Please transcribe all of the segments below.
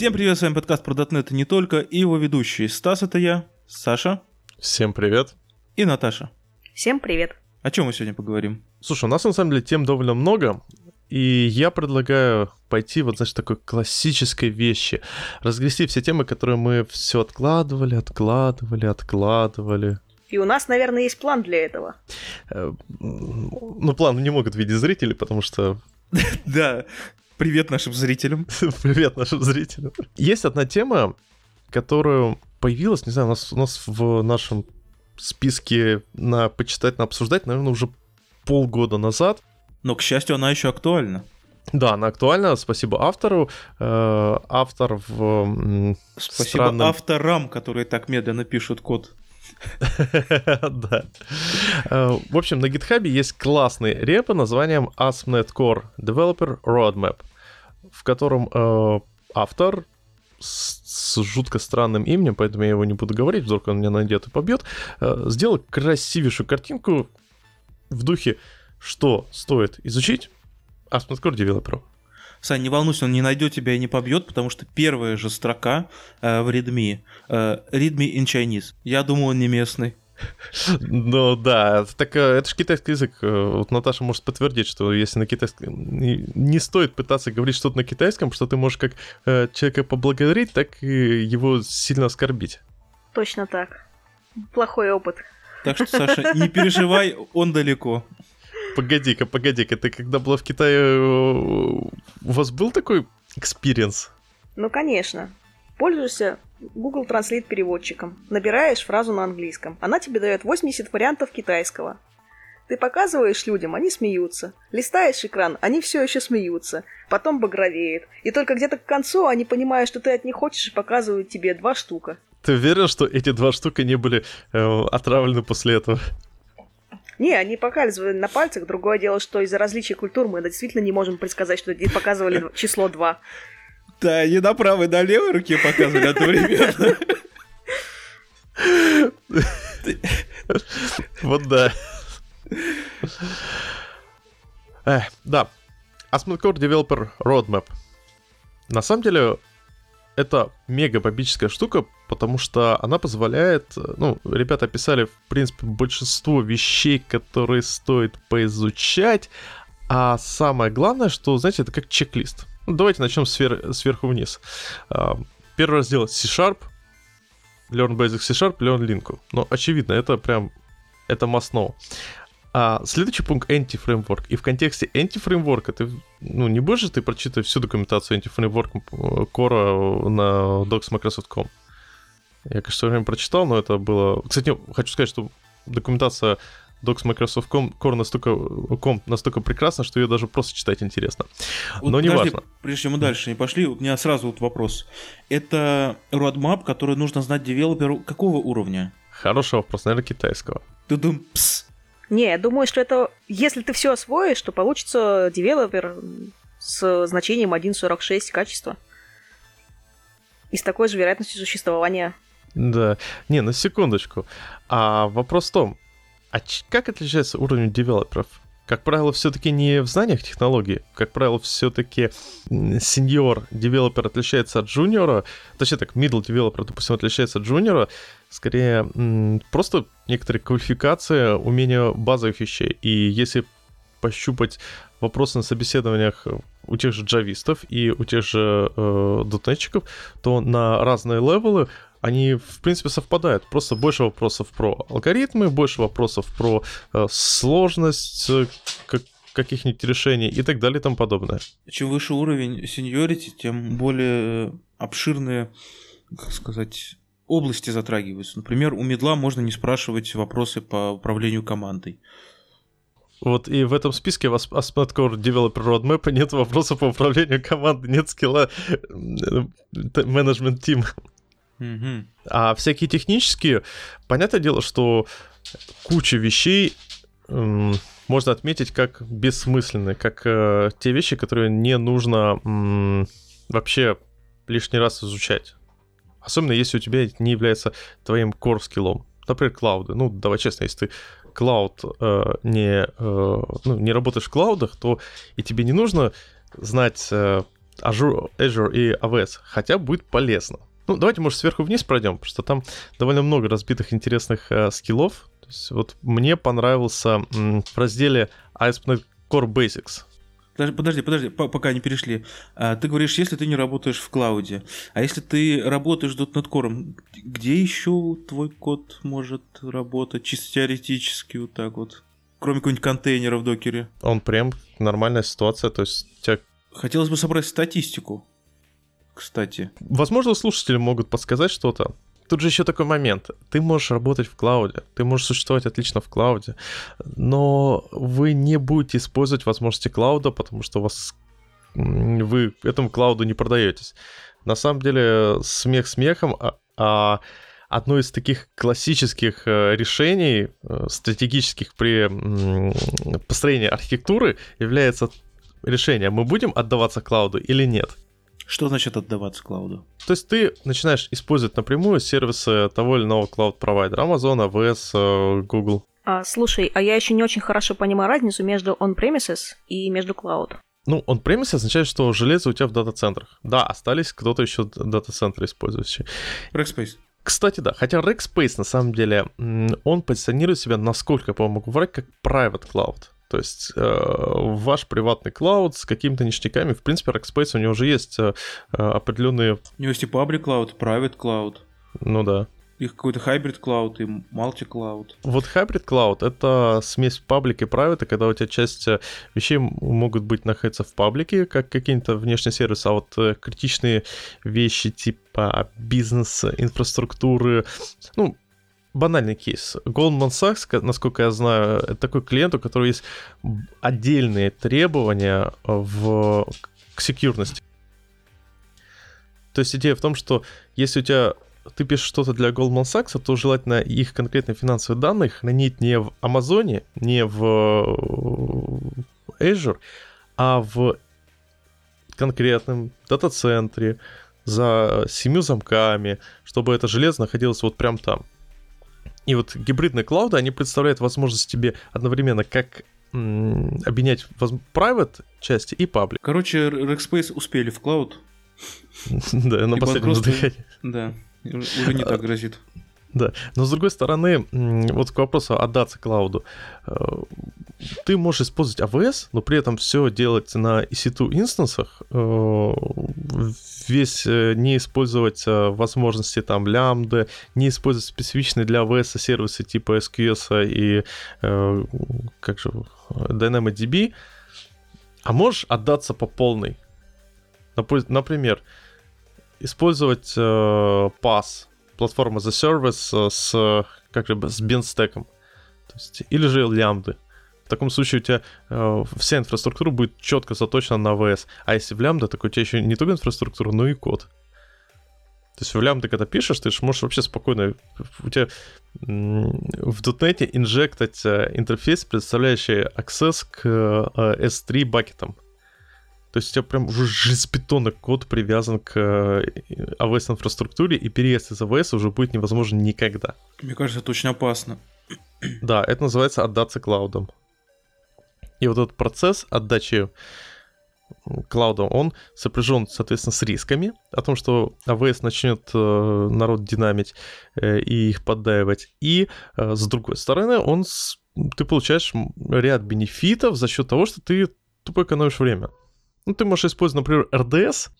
Всем привет, с вами подкаст про .NET и не только, и его ведущий Стас, это я, Саша Всем привет. и Наташа. Всем привет. О чем мы сегодня поговорим? Слушай, у нас на самом деле тем довольно много, и я предлагаю пойти вот, значит, такой классической вещи. Разгрести все темы, которые мы все откладывали, откладывали, откладывали. И у нас, наверное, есть план для этого. Э, Ну, план не могут видеть зрители, потому что... Да, привет нашим зрителям. Привет нашим зрителям. Есть одна тема, которая появилась, не знаю, у нас, у нас в нашем списке на почитать, на обсуждать, наверное, уже полгода назад. Но, к счастью, она еще актуальна. Да, она актуальна. Спасибо автору. Э, Автор в Спасибо странном- авторам, которые так медленно пишут код. Да. Э, В общем, на GitHub есть классный реп под названием ASP.NET Core Developer Roadmap, в котором э, автор с, с жутко странным именем, поэтому я его не буду говорить, вдруг он меня найдет и побьет, э, сделал красивейшую картинку в духе, что стоит изучить ASP.NET Core девелоперу. Сань, не волнуйся, он не найдет тебя и не побьет, потому что первая же строка э, в readme. э, readme in Chinese. Я думал, он не местный. Ну да, так э, это же китайский язык. Э, Вот Наташа может подтвердить, что если на китайском... Не не стоит пытаться говорить что-то на китайском, что ты можешь как э, человека поблагодарить, так и его сильно оскорбить. Точно так. Плохой опыт. Так что, Саша, не переживай, он далеко. Погоди-ка, погоди-ка, ты когда была в Китае, у вас был такой experience? Ну, конечно. Пользуешься Google Translate переводчиком. Набираешь фразу на английском. Она тебе дает 80 вариантов китайского. Ты показываешь людям, они смеются. Листаешь экран, они все еще смеются. Потом багровеет. И только где-то к концу они понимают, что ты от них хочешь, и показывают тебе два штука. Ты уверен, что эти два штука не были э, отравлены после этого? Не, они показывали на пальцах. Другое дело, что из-за различий культур мы действительно не можем предсказать, что они показывали число 2. Да, не на правой, на левой руке показывали одновременно. Вот да. Да. ASP.NET Core Developer Roadmap. На самом деле, это мега бомбическая штука, потому что она позволяет... Ну, ребята описали, в принципе, большинство вещей, которые стоит поизучать, а самое главное, что, знаете, это как чек-лист. Ну, давайте начнем свер- сверху вниз. А, Первый раздел C-Sharp, Learn Basic C-Sharp, Learn Link. Ну, очевидно, это прям, это must know. А следующий пункт anti-фреймворк. И в контексте anti-фреймворка ты, ну, не будешь же ты прочитывать всю документацию anti-фреймворка э, Core на docs.microsoft.com. Я, конечно, время прочитал, но это было... Кстати, хочу сказать, что документация docs Microsoft.com Core настолько, com настолько прекрасна, что ее даже просто читать интересно. Вот Но не подожди, важно. Прежде чем мы дальше не пошли, у меня сразу вот вопрос. Это roadmap, который нужно знать девелоперу какого уровня? Хороший вопрос, наверное, китайского. Тудум, пс. Не, я думаю, что это... Если ты все освоишь, то получится девелопер с значением 1.46 качества. И с такой же вероятностью существования. Да. Не, на секундочку. А вопрос в том, а как отличается уровень девелоперов? Как правило, все-таки не в знаниях технологии. Как правило, все-таки сеньор девелопер отличается от джуниора. Точнее так, middle девелопер, допустим, отличается от джуниора. Скорее, просто некоторые квалификации, умения базовых вещей. И если пощупать вопросы на собеседованиях у тех же джавистов и у тех же э, дотнетчиков, то на разные левелы они, в принципе, совпадают. Просто больше вопросов про алгоритмы, больше вопросов про э, сложность э, как- каких-нибудь решений и так далее и тому подобное. Чем выше уровень сеньорити, тем более э, обширные, как сказать, области затрагиваются. Например, у медла можно не спрашивать вопросы по управлению командой. Вот и в этом списке у вас ASP.NET Core Developer Roadmap нет вопросов по управлению командой, нет скилла менеджмент тим. Мгм. А всякие технические, понятное дело, что куча вещей м, можно отметить как бессмысленные, как э, те вещи, которые не нужно м, вообще лишний раз изучать. Особенно если у тебя не является твоим core скиллом. Например, клауды. Ну, давай честно, если ты клауд э, не, э, ну, не работаешь в клаудах, то и тебе не нужно знать э, Azure, Azure и AWS, хотя будет полезно. Ну, давайте, может, сверху вниз пройдем, потому что там довольно много разбитых интересных э, скиллов. То есть, вот мне понравился м, в разделе ASP.NET Core Basics. Подожди, подожди, пока не перешли. А, ты говоришь, если ты не работаешь в клауде, а если ты работаешь .NET Core, где еще твой код может работать чисто теоретически вот так вот? Кроме какого-нибудь контейнера в докере. Он прям нормальная ситуация, то есть тебя... Хотелось бы собрать статистику, кстати. Возможно, слушатели могут подсказать что-то. Тут же еще такой момент. Ты можешь работать в клауде, ты можешь существовать отлично в клауде, но вы не будете использовать возможности клауда, потому что вас вы этому клауду не продаетесь. На самом деле, смех смехом, а, а одно из таких классических э, решений э, стратегических при построении архитектуры является решение, мы будем отдаваться клауду или нет. Что значит отдаваться клауду? То есть ты начинаешь использовать напрямую сервисы того или иного клауд-провайдера, Amazon, AWS, э, Google. А, слушай, а я еще не очень хорошо понимаю разницу между on-premises и между cloud. Ну, on-premise означает, что железо у тебя в дата-центрах. Да, остались кто-то еще дата-центры использующие. Rackspace. Кстати, да, хотя Rackspace на самом деле, он позиционирует себя, насколько я по-моему, врать, как private cloud. То есть э, ваш приватный клауд с какими-то ништяками, в принципе, Rackspace у него уже есть э, определенные... У него есть и public cloud, private cloud. Ну да. И какой-то hybrid cloud и multi-cloud. Вот hybrid cloud — это смесь паблик и private, когда у тебя часть э, вещей могут быть находиться в паблике, как какие-то внешние сервисы, а вот критичные вещи типа бизнес-инфраструктуры, ну, банальный кейс. Goldman Sachs, насколько я знаю, это такой клиент, у которого есть отдельные требования в, к секьюрности. То есть идея в том, что если у тебя ты пишешь что-то для Goldman Sachs, то желательно их конкретно финансовые данные хранить не в Амазоне, не в Azure, а в конкретном дата-центре за семью замками, чтобы это железо находилось вот прям там. И вот гибридные клауды, они представляют возможность тебе одновременно как м- объединять private части и public. Короче, Rackspace успели в клауд. Да, на последнем задыхании. Да, уже не так грозит. Да, но с другой стороны, вот к вопросу отдаться клауду. Э, ты можешь использовать AWS, но при этом все делать на EC2 инстансах, э, весь э, не использовать возможности там лямбда, не использовать специфичные для AWS сервисы типа SQS и как же DynamoDB, а можешь отдаться по полной. Например, использовать PAS, платформа за сервис э, с, как же, с бенстеком. То есть, или же лямбды. В таком случае у тебя э, вся инфраструктура будет четко заточена на AWS. А если в лямбда, так у тебя еще не только инфраструктура, но и код. То есть в лямбда, когда пишешь, ты же можешь вообще спокойно... У тебя в .NET инжектать э, интерфейс, представляющий access к э, S3 бакетам. То есть у тебя прям уже железобетонный код привязан к AWS инфраструктуре, и переезд из AWS уже будет невозможен никогда. Мне кажется, это очень опасно. Да, это называется отдаться клаудом. И вот этот процесс отдачи клаудом, он сопряжен, соответственно, с рисками о том, что AWS начнет э, народ динамить э, и их поддаивать. И э, с другой стороны, он с... ты получаешь ряд бенефитов за счет того, что ты тупо экономишь время. Ну, ты можешь использовать, например, RDS.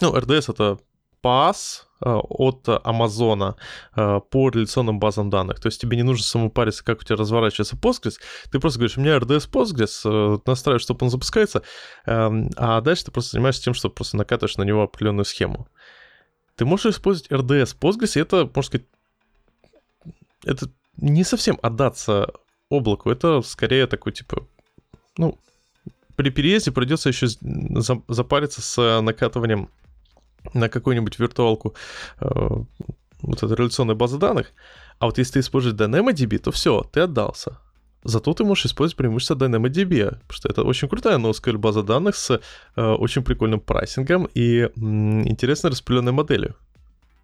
Ну, RDS это PaaS э, от Амазона э, по реляционным базам данных. То есть тебе не нужно самому париться, как у тебя разворачивается Postgres. Ты просто говоришь, у меня RDS Postgres, э, настраиваешь, чтобы он запускается, эм, а дальше ты просто занимаешься тем, что просто накатываешь на него определенную схему. Ты можешь использовать RDS Postgres, и это, можно сказать, это не совсем отдаться облаку, это скорее такой, типа, ну, при переезде придется еще запариться с э, накатыванием на какую-нибудь виртуалку э, вот этой реляционной базы данных. А вот если ты используешь DynamoDB, то все, ты отдался. Зато ты можешь использовать преимущество DynamoDB, потому что это очень крутая NoSQL база данных с э, очень прикольным прайсингом и э, интересной распределенной моделью.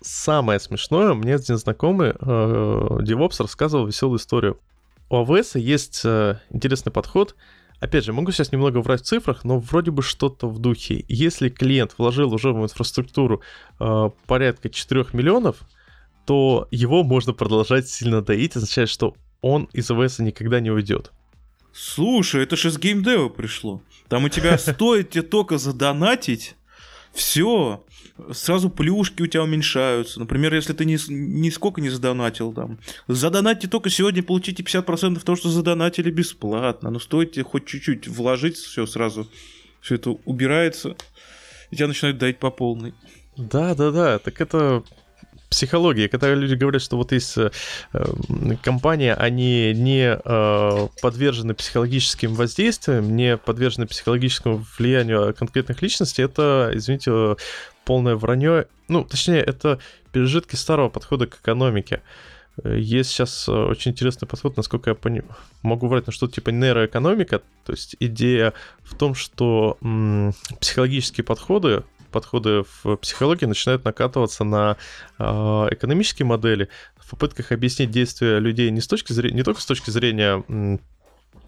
Самое смешное, мне один знакомый э, DevOps рассказывал веселую историю. У AWS есть э, интересный подход — опять же, могу сейчас немного врать в цифрах, но вроде бы что-то в духе. Если клиент вложил уже в инфраструктуру э, порядка 4 миллионов, то его можно продолжать сильно доить, означает, что он из АВС никогда не уйдет. Слушай, это же из геймдева пришло. Там у тебя стоит тебе только задонатить, все, сразу плюшки у тебя уменьшаются. Например, если ты ни, нисколько не задонатил там, задонатьте только сегодня, получите 50% того, что задонатили бесплатно. Но стоит тебе хоть чуть-чуть вложить, все сразу, все это убирается, и тебя начинают давить по полной. Да, да, да, так это психологии, когда люди говорят, что вот есть э, компания, они не э, подвержены психологическим воздействиям, не подвержены психологическому влиянию конкретных личностей, это, извините, полное вранье. Ну, точнее, это пережитки старого подхода к экономике. Есть сейчас э, очень интересный подход, насколько я пони... могу врать, на что-то типа нейроэкономика. То есть идея в том, что м- психологические подходы подходы в психологии начинают накатываться на э, экономические модели в попытках объяснить действия людей не, с точки зрения, не только с точки зрения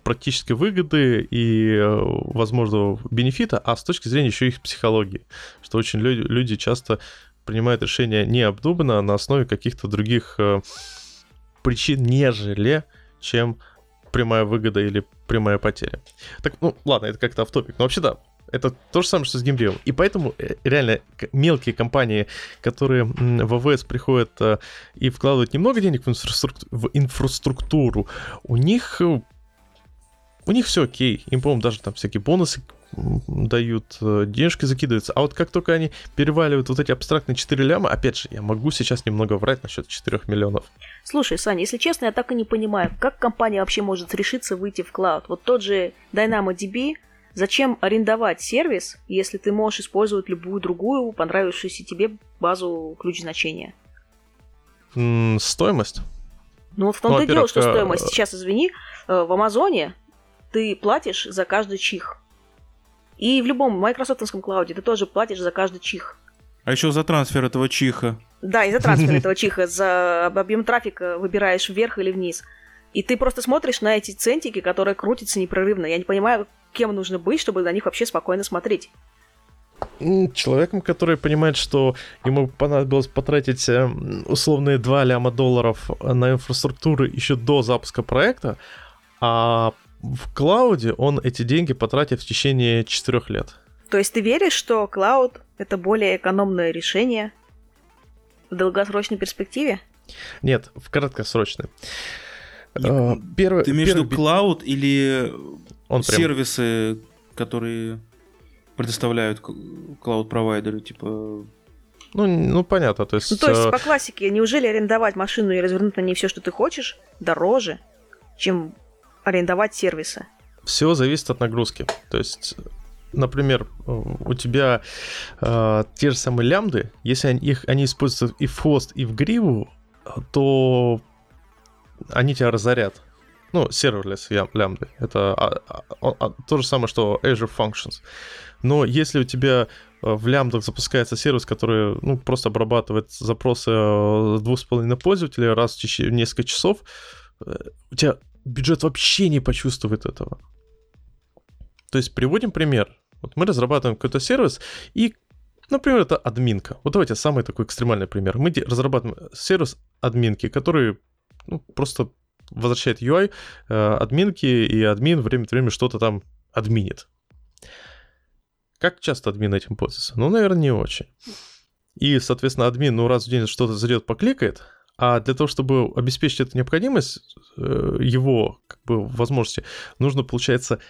практической выгоды и э, возможного бенефита, а с точки зрения еще их психологии, что очень люди, люди часто принимают решения необдуманно на основе каких-то других э, причин, нежели чем прямая выгода или прямая потеря. Так, ну ладно, это как-то автопик. Но вообще да, это то же самое, что с геймдевом. И поэтому э, реально мелкие компании, которые в АВС приходят э, и вкладывают немного денег в, инфраструктуру, в инфраструктуру, у них э, у них все окей. Им, по-моему, даже там всякие бонусы дают, денежки закидываются. А вот как только они переваливают вот эти абстрактные 4 ляма, опять же, я могу сейчас немного врать насчет 4 миллионов. Слушай, Саня, если честно, я так и не понимаю, как компания вообще может решиться выйти в клауд. Вот тот же DynamoDB, Зачем арендовать сервис, если ты можешь использовать любую другую понравившуюся тебе базу ключ значения? Стоимость? Ну вот в том-то ну, и дело, что стоимость. Сейчас, извини, э, в Амазоне ты платишь за каждый чих. И в любом майкрософтовском клауде ты тоже платишь за каждый чих. А еще за трансфер этого чиха. Да, и за трансфер этого чиха, за объем трафика выбираешь вверх или вниз. И ты просто смотришь на эти центики, которые крутятся непрерывно. Я не понимаю, кем нужно быть, чтобы на них вообще спокойно смотреть? Человеком, который понимает, что ему понадобилось потратить э, условные 2 ляма долларов на инфраструктуру еще до запуска проекта, а в клауде он эти деньги потратит в течение 4 лет. То есть ты веришь, что клауд — это более экономное решение в долгосрочной перспективе? Нет, в краткосрочной. Uh, первый, ты имеешь в виду клауд или он сервисы, прям... которые предоставляют клауд-провайдеры, типа... Ну, ну, понятно, то есть... Ну, то есть, э, по классике, неужели арендовать машину и развернуть на ней все, что ты хочешь, дороже, чем арендовать сервисы? Все зависит от нагрузки. То есть, например, у тебя э, те же самые лямды, если они, их, они используются и в хвост, и в гриву, то они тебя разорят ну, serverless лямбды. Это а, а, а, то же самое, что Azure Functions. Но если у тебя э, в лямбдах запускается сервис, который ну, просто обрабатывает запросы э, двух с половиной пользователей раз в течение несколько часов, э, у тебя бюджет вообще не почувствует этого. То есть приводим пример. Вот мы разрабатываем какой-то сервис, и, например, это админка. Вот давайте самый такой экстремальный пример. Мы разрабатываем сервис админки, который ну, просто возвращает UI э, админки, и админ время от времени что-то там админит. Как часто админ этим пользуется? Ну, наверное, не очень. И, соответственно, админ, ну, раз в день что-то зайдет, покликает, а для того, чтобы обеспечить эту необходимость, э, его как бы, возможности, нужно, получается,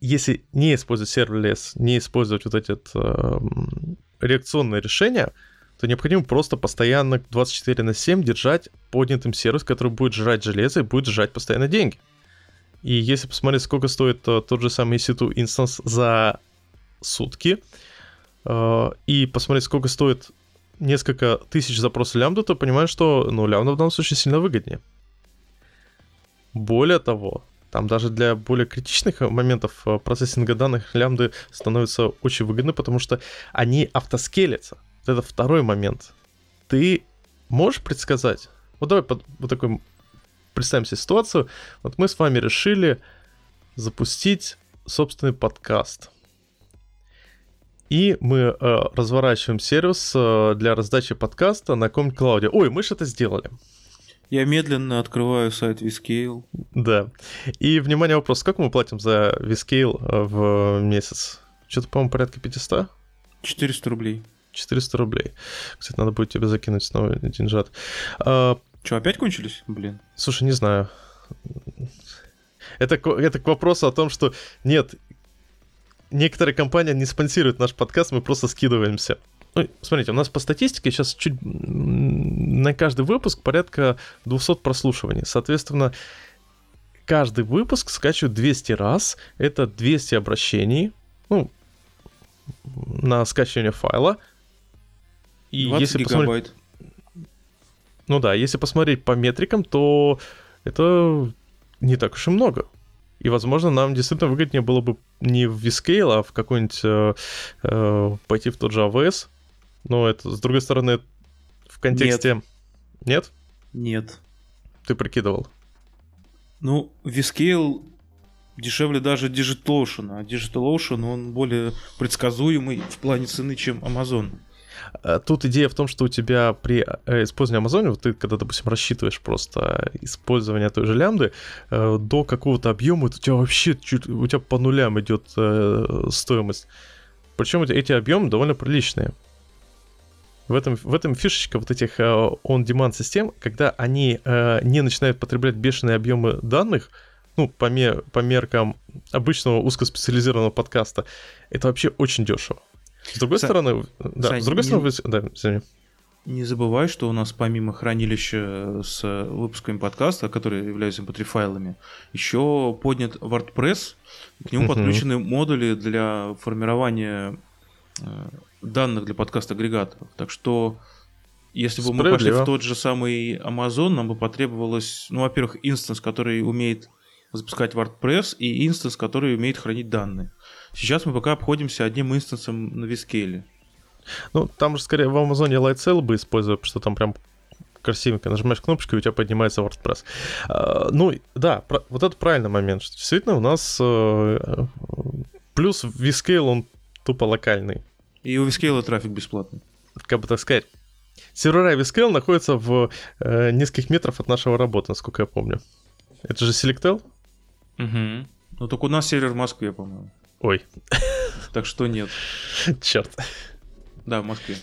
если не использовать serverless, не использовать вот эти э, реакционные решения, то необходимо просто постоянно 24 на 7 держать поднятым сервис, который будет жрать железо и будет жрать постоянно деньги. И если посмотреть, сколько стоит э, тот же самый EC2 инстанс за сутки, э, и посмотреть, сколько стоит несколько тысяч запросов лямбда, то понимаешь, что ну, лямбда в данном случае сильно выгоднее. Более того, там даже для более критичных моментов э, процессинга данных лямбды становятся очень выгодны, потому что они автоскелятся. Это второй момент. Ты можешь предсказать? Вот давай под, вот такой представим себе ситуацию. Вот мы с вами решили запустить собственный подкаст. И мы э, разворачиваем сервис э, для раздачи подкаста на клауде. Ой, мы же это сделали. Я медленно открываю сайт Viscale. Да. И, внимание, вопрос. Сколько мы платим за Viscale э, в месяц? Что-то, по-моему, порядка 500? 400 рублей. 400 рублей. Кстати, надо будет тебе закинуть снова деньжат. А, Что, опять кончились? Блин. слушай, не знаю. Это, к- это к вопросу о том, что нет, некоторые компании не спонсируют наш подкаст, мы просто скидываемся. Ну, смотрите, у нас по статистике сейчас чуть на каждый выпуск порядка 200 прослушиваний. Соответственно, каждый выпуск скачивают 200 раз. Это 200 обращений. Ну, на скачивание файла. И 20 если посмотреть, гигабайт. ну да, если посмотреть по метрикам, то это не так уж и много. И, возможно, нам действительно выгоднее было бы не в Viscale, а в какой-нибудь э, э, пойти в тот же AWS. Но это, с другой стороны, в контексте... Нет? Нет. Ты прикидывал. Ну, Viscale дешевле даже DigitalOcean, а DigitalOcean, он более предсказуемый в плане цены, чем Amazon. А Тут идея в том, что у тебя при э, использовании Амазоне, вот ты когда, допустим, рассчитываешь просто использование той же лямбды, э, до какого-то объема у тебя вообще чуть, у тебя по нулям идет э, стоимость. Причем эти, объемы довольно приличные. В этом, в этом фишечка вот этих э, on-demand систем, когда они э, не начинают потреблять бешеные объемы данных, ну, по, ме- по меркам обычного узкоспециализированного подкаста, это вообще очень дешево. С другой Са- стороны, да, Сань, с другой не- стороны, да, извини. Не забывай, что у нас помимо хранилища с выпусками подкаста, которые являются mp3 файлами, еще поднят WordPress, к нему подключены модули для формирования э, данных для подкаст-агрегаторов. Так что, если бы мы пошли в тот же самый Amazon, нам бы потребовалось, ну, во-первых, инстанс, который умеет запускать WordPress, и инстанс, который умеет хранить данные. Сейчас мы пока обходимся одним инстансом на Vscale. Ну, там же скорее в Амазоне Lightsail бы использовал, потому что там прям красивенько нажимаешь кнопочку, и у тебя поднимается WordPress. А, ну, да, про- вот это правильный момент, что действительно у нас э, плюс Vscale, он тупо локальный, И у Vscale'а трафик бесплатный. как бы так сказать. Сервера Vscale находятся в э, нескольких метров от нашего работы, насколько я помню. Это же Selectel? Угу. Ну, только у нас сервер в Москве, по-моему. Ой, Так что нет. черт. Да, в Москве.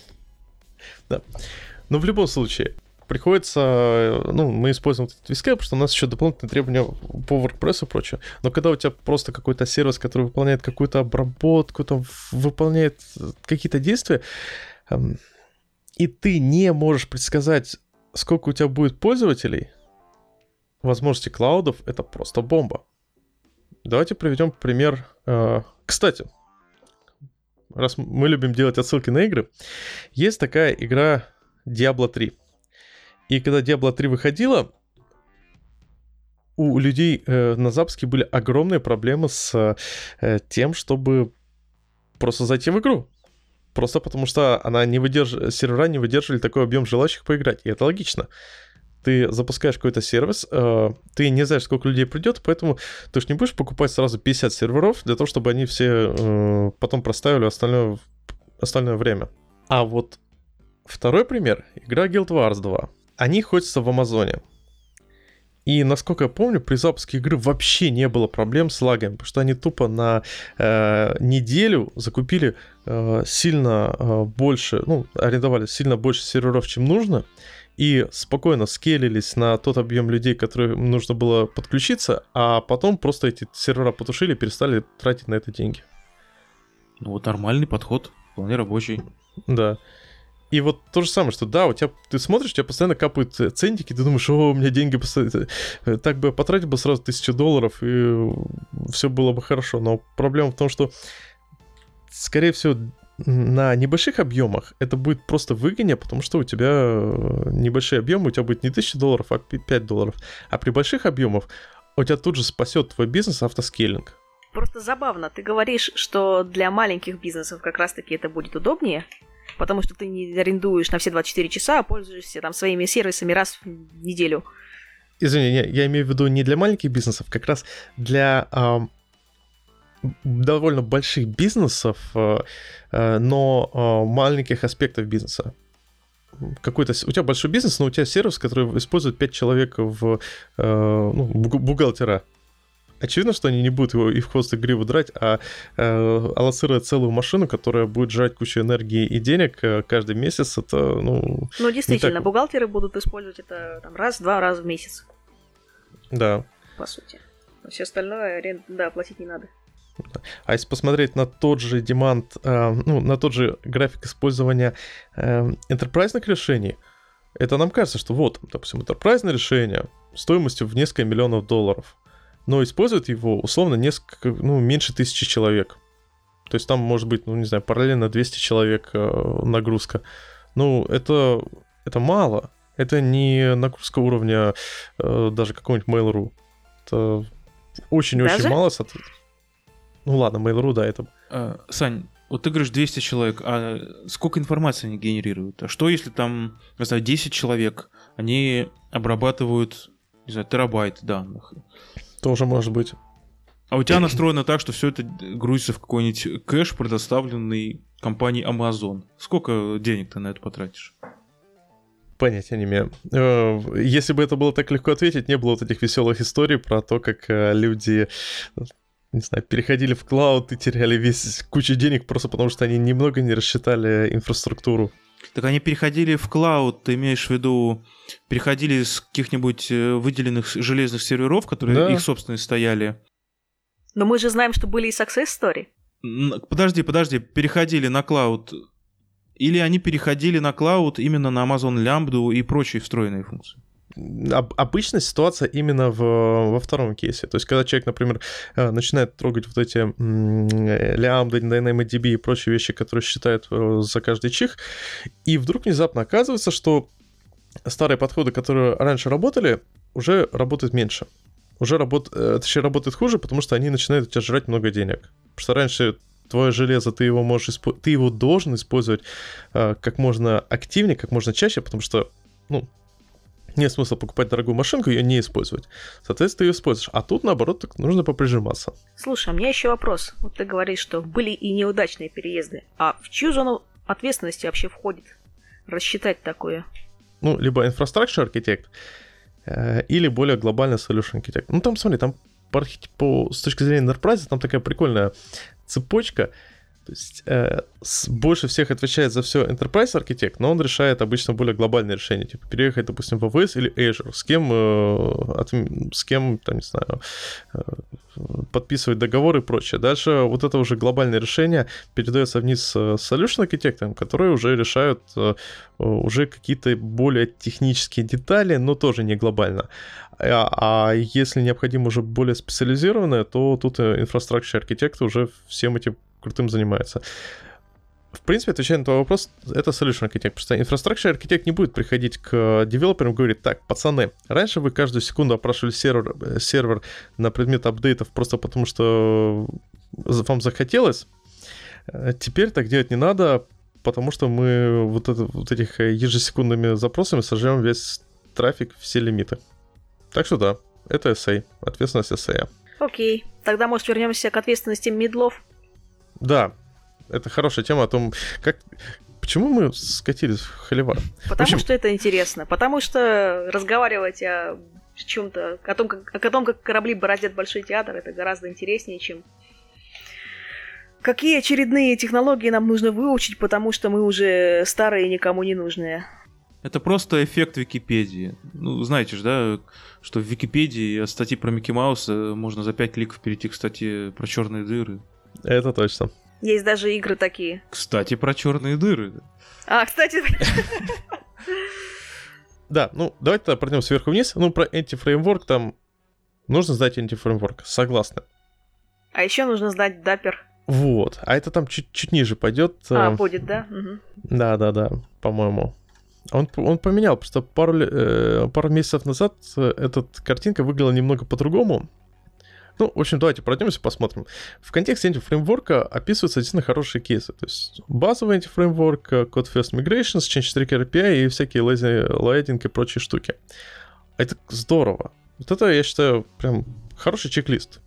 Но в любом случае, приходится, ну, мы используем вот этот Viscale, потому что у нас еще дополнительные требования по WordPress и прочее. Но когда у тебя просто какой-то сервис, который выполняет какую-то обработку, там, выполняет э, какие-то действия, эм, и ты не можешь предсказать, сколько у тебя будет пользователей, возможности клаудов — это просто бомба. Давайте приведем пример. э, Кстати, раз мы любим делать отсылки на игры, есть такая игра Diablo 3. И когда Diablo 3 выходила, у людей э, на запуске были огромные проблемы с э, тем, чтобы просто зайти в игру. Просто потому что она не выдерж... сервера не выдерживали такой объем желающих поиграть. И это логично. Ты запускаешь какой-то сервис, э, ты не знаешь, сколько людей придет, поэтому ты же не будешь покупать сразу 50 серверов для того, чтобы они все э, потом проставили остальное, остальное время. А вот второй пример — игра Guild Wars 2. Они ходятся в Амазоне. И, насколько я помню, при запуске игры вообще не было проблем с лагами, потому что они тупо на э, неделю закупили э, сильно э, больше, ну, арендовали сильно больше серверов, чем нужно, и спокойно скелились на тот объем людей, которым нужно было подключиться, а потом просто эти сервера потушили и перестали тратить на это деньги. Ну, вот нормальный подход, вполне рабочий. Да. И вот то же самое, что да, у тебя ты смотришь, у тебя постоянно капают э, центики, ты думаешь, о, у меня деньги постоянно... э, Так бы я потратил бы сразу тысячу долларов, и все было бы хорошо. Но проблема в том, что, скорее всего, на небольших объемах это будет просто выгоднее, потому что у тебя э, небольшие объемы, у тебя будет не 1000 долларов, а 5 долларов. А при больших объемах у тебя тут же спасет твой бизнес автоскейлинг. Просто забавно. Ты говоришь, что для маленьких бизнесов как раз-таки это будет удобнее, потому что ты не арендуешь на все 24 часа, а пользуешься там своими сервисами раз в неделю. Извини, я, имею в виду не для маленьких бизнесов, как раз для довольно больших бизнесов, но маленьких аспектов бизнеса какой-то... У тебя большой бизнес, но у тебя сервис, который использует 5 человек в ну, бухгалтера очевидно, что они не будут его и в хвост и гриву драть, а э, аллоцировать целую машину, которая будет жрать кучу энергии и денег э, каждый месяц, это, ну... Ну, действительно, так... бухгалтеры будут использовать это там, раз-два раза в месяц. Да. По сути. Все остальное, да, платить не надо. А если посмотреть на тот же демант, э, ну, на тот же график использования э, enterprise решений, это нам кажется, что вот, допустим, enterprise решение стоимостью в несколько миллионов долларов но использует его условно несколько, ну, меньше тысячи человек. То есть там может быть, ну, не знаю, параллельно 200 человек э, нагрузка. Ну, это, это мало. Это не нагрузка уровня э, даже какого-нибудь Mail.ru. Это очень-очень мало. Ну ладно, Mail.ru, да, это... А, Сань, вот ты говоришь 200 человек, а сколько информации они генерируют? А что если там, не знаю, 10 человек, они обрабатывают, не знаю, терабайт данных? Тоже может быть. А у тебя настроено так, что все это грузится в какой-нибудь кэш, предоставленный компанией Amazon. Сколько денег ты на это потратишь? Понятия не имею. Э, если бы это было так легко ответить, не было вот этих веселых историй про то, как э, люди не знаю, переходили в клауд и теряли весь кучу денег просто потому, что они немного не рассчитали инфраструктуру. Так они переходили в клауд, ты имеешь в виду, переходили с каких-нибудь э, выделенных железных серверов, которые да. их собственные стояли. Но мы же знаем, что были и success story. Подожди, подожди, переходили на клауд. Или они переходили на клауд именно на Amazon Lambda и прочие встроенные функции? Обычная ситуация именно в, во втором кейсе. То есть, когда человек, например, э, начинает трогать вот эти лямбды, DynamoDB и прочие вещи, которые считает э, за каждый чих, и вдруг внезапно оказывается, что старые подходы, которые раньше работали, уже работают меньше. Уже работ... Э, точнее, работают хуже, потому что они начинают у тебя жрать много денег. Потому что раньше твое железо, ты его можешь исп... ты его должен использовать как можно активнее, как можно чаще, потому что, ну, нет смысла покупать дорогую машинку и ее не использовать. Соответственно, ты ее используешь. А тут, наоборот, так нужно поприжиматься. Слушай, а у меня еще вопрос. Вот ты говоришь, что были и неудачные переезды. А в чью зону ответственности вообще входит рассчитать такое? Ну, либо infrastructure архитект, э, или более глобальный solution архитект. Ну, там, смотри, там по, по, с точки зрения enterprise, там такая прикольная цепочка, то есть э, с, больше всех отвечает за все Enterprise архитект, но он решает обычно более глобальные решения, типа переехать, допустим, в AWS или Azure, с кем, э, от, с кем, там, не знаю, э, подписывать договоры и прочее. Дальше вот это уже глобальное решение передается вниз solution архитектам, которые уже решают э, уже какие-то более технические детали, но тоже не глобально. А, а если необходимо уже более специализированное, то тут инфраструктура архитекты уже всем этим крутым занимается. В принципе, отвечая на твой вопрос, это solution архитект, потому что инфраструктура архитект не будет приходить к девелоперам и говорить, так, пацаны, раньше вы каждую секунду опрашивали сервер, э, сервер на предмет апдейтов просто потому, что вам захотелось, э, теперь так делать не надо, потому что мы вот, это, вот этих ежесекундными запросами сожжем весь трафик, все лимиты. Так что да, это SA, ответственность SA. Окей, тогда, может, вернемся к ответственности медлов. Да, это хорошая тема о том, как Почему мы скатились в холивар? Потому общем... что это интересно. Потому что разговаривать о чем-то, о том, как, о том, как корабли бороздят большой театр, это гораздо интереснее, чем какие очередные технологии нам нужно выучить, потому что мы уже старые и никому не нужные. Это просто эффект Википедии. Ну, знаете же, да, что в Википедии от статьи про Микки Мауса можно за 5 кликов перейти к статье про черные дыры. Это точно. Есть даже игры такие. Кстати, про черные дыры. А, кстати. Да, ну давайте тогда пройдем сверху вниз. Ну, про антифреймворк там нужно знать антифреймворк, согласна. А еще нужно знать дапер. Вот, а это там чуть-чуть ниже пойдет. А, э, будет, да? Угу. Да, да, да, по-моему. Он, он поменял, просто пару, э, пару месяцев назад э, эта картинка выглядела немного по-другому. Ну, в общем, давайте пройдемся, посмотрим. В контексте антифреймворка описываются действительно хорошие кейсы. То есть базовый антифреймворк, Code First Migrations, Change Trigger API и всякие lighting и прочие штуки. Это здорово. Вот это, я считаю, прям хороший чек-лист.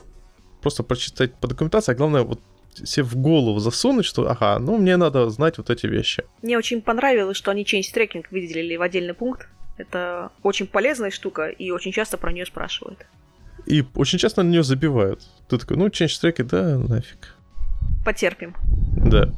просто прочитать по документации, а главное вот себе в голову засунуть, что, ага, ну мне надо знать вот эти вещи. Мне очень понравилось, что они change трекинг выделили в отдельный пункт. Это очень полезная штука, и очень часто про нее спрашивают. И очень часто на нее забивают. Ты такой, ну, change треки, да, нафиг. Потерпим. Да.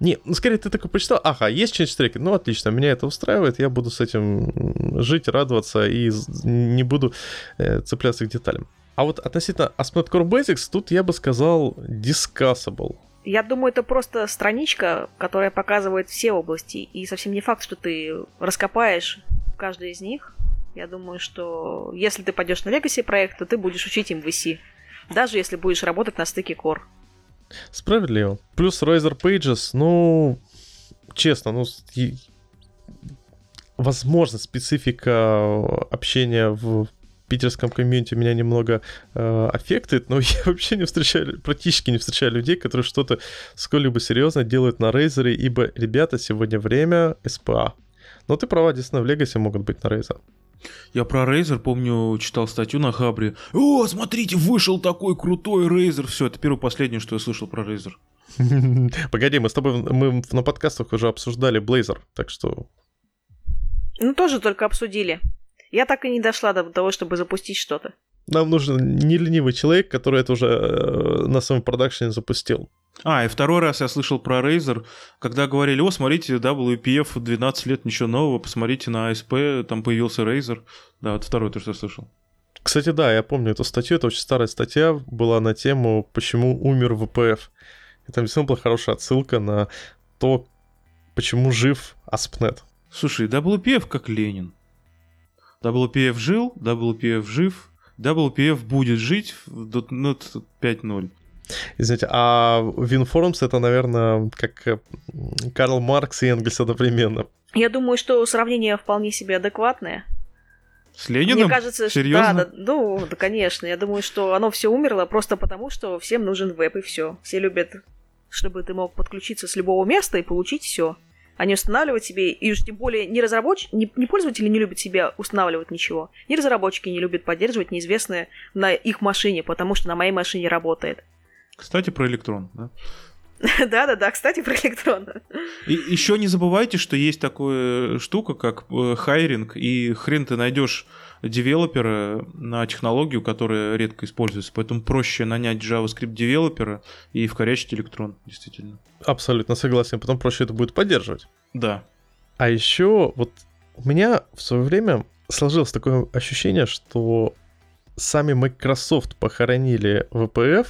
Не, ну скорее ты такой почитал, ага, есть change треки, ну отлично, меня это устраивает, я буду с этим жить, радоваться и не буду э, цепляться к деталям. А вот относительно ASP.NET Core Basics, тут я бы сказал discussable. Я думаю, это просто страничка, которая показывает все области, и совсем не факт, что ты раскопаешь каждый из них. Я думаю, что если ты пойдешь на Legacy проект, то ты будешь учить им VC, даже если будешь работать на стыке Core. Справедливо. Плюс Razer Pages, ну, честно, ну, возможно, специфика общения в питерском комьюнити меня немного э, аффектует, но я вообще не встречаю, практически не встречаю людей, которые что-то сколь-либо серьезно делают на Razer, ибо, ребята, сегодня время СПА. Но ты права, действительно, в Legacy могут быть на Razer. Я про Razer помню, читал статью на Хабре. О, смотрите, вышел такой крутой Razer. Все, это первое последнее, что я слышал про Razer. Погоди, мы с тобой мы на подкастах уже обсуждали Blazor, так что... Ну, тоже только обсудили. Я так и не дошла до того, чтобы запустить что-то. Нам нужен не ленивый человек, который это уже э, на своем продакшене запустил. А, и второй раз я слышал про Razer, когда говорили, о, смотрите, WPF 12 лет, ничего нового, посмотрите на ASP, там появился Razer. Да, вот второй то, что я слышал. Кстати, да, я помню эту статью, это очень старая статья была на тему «Почему умер VPF». И там действительно была хорошая отсылка на то, почему жив ASP.NET. Слушай, WPF как Ленин. WPF жил, WPF жив, WPF будет жить в .NET 5.0. Извините, а WinForms это, наверное, как э, Карл Маркс и Энгельс одновременно. Я думаю, что сравнение вполне себе адекватное. С Лениным? Мне кажется, Серьезно? Что, да, да, ну, да, конечно. Я думаю, что оно все умерло просто потому, что всем нужен веб и все. Все любят, чтобы ты мог подключиться с любого места и получить все а не устанавливать себе, и уж тем более не разработчики, не, не пользователи не любят себя устанавливать ничего, ни разработчики не любят поддерживать неизвестное на их машине, потому что на моей машине работает. Кстати, про электрон, да? Да-да-да, кстати, про электрон. И еще не забывайте, что есть такая штука, как э, hiring, и хрен ты найдешь девелопера на технологию, которая редко используется. Поэтому проще нанять JavaScript девелопера и вкорячить электрон, действительно. Абсолютно согласен. Потом проще это будет поддерживать. Да. А еще вот у меня в свое время сложилось такое ощущение, что сами Microsoft похоронили VPF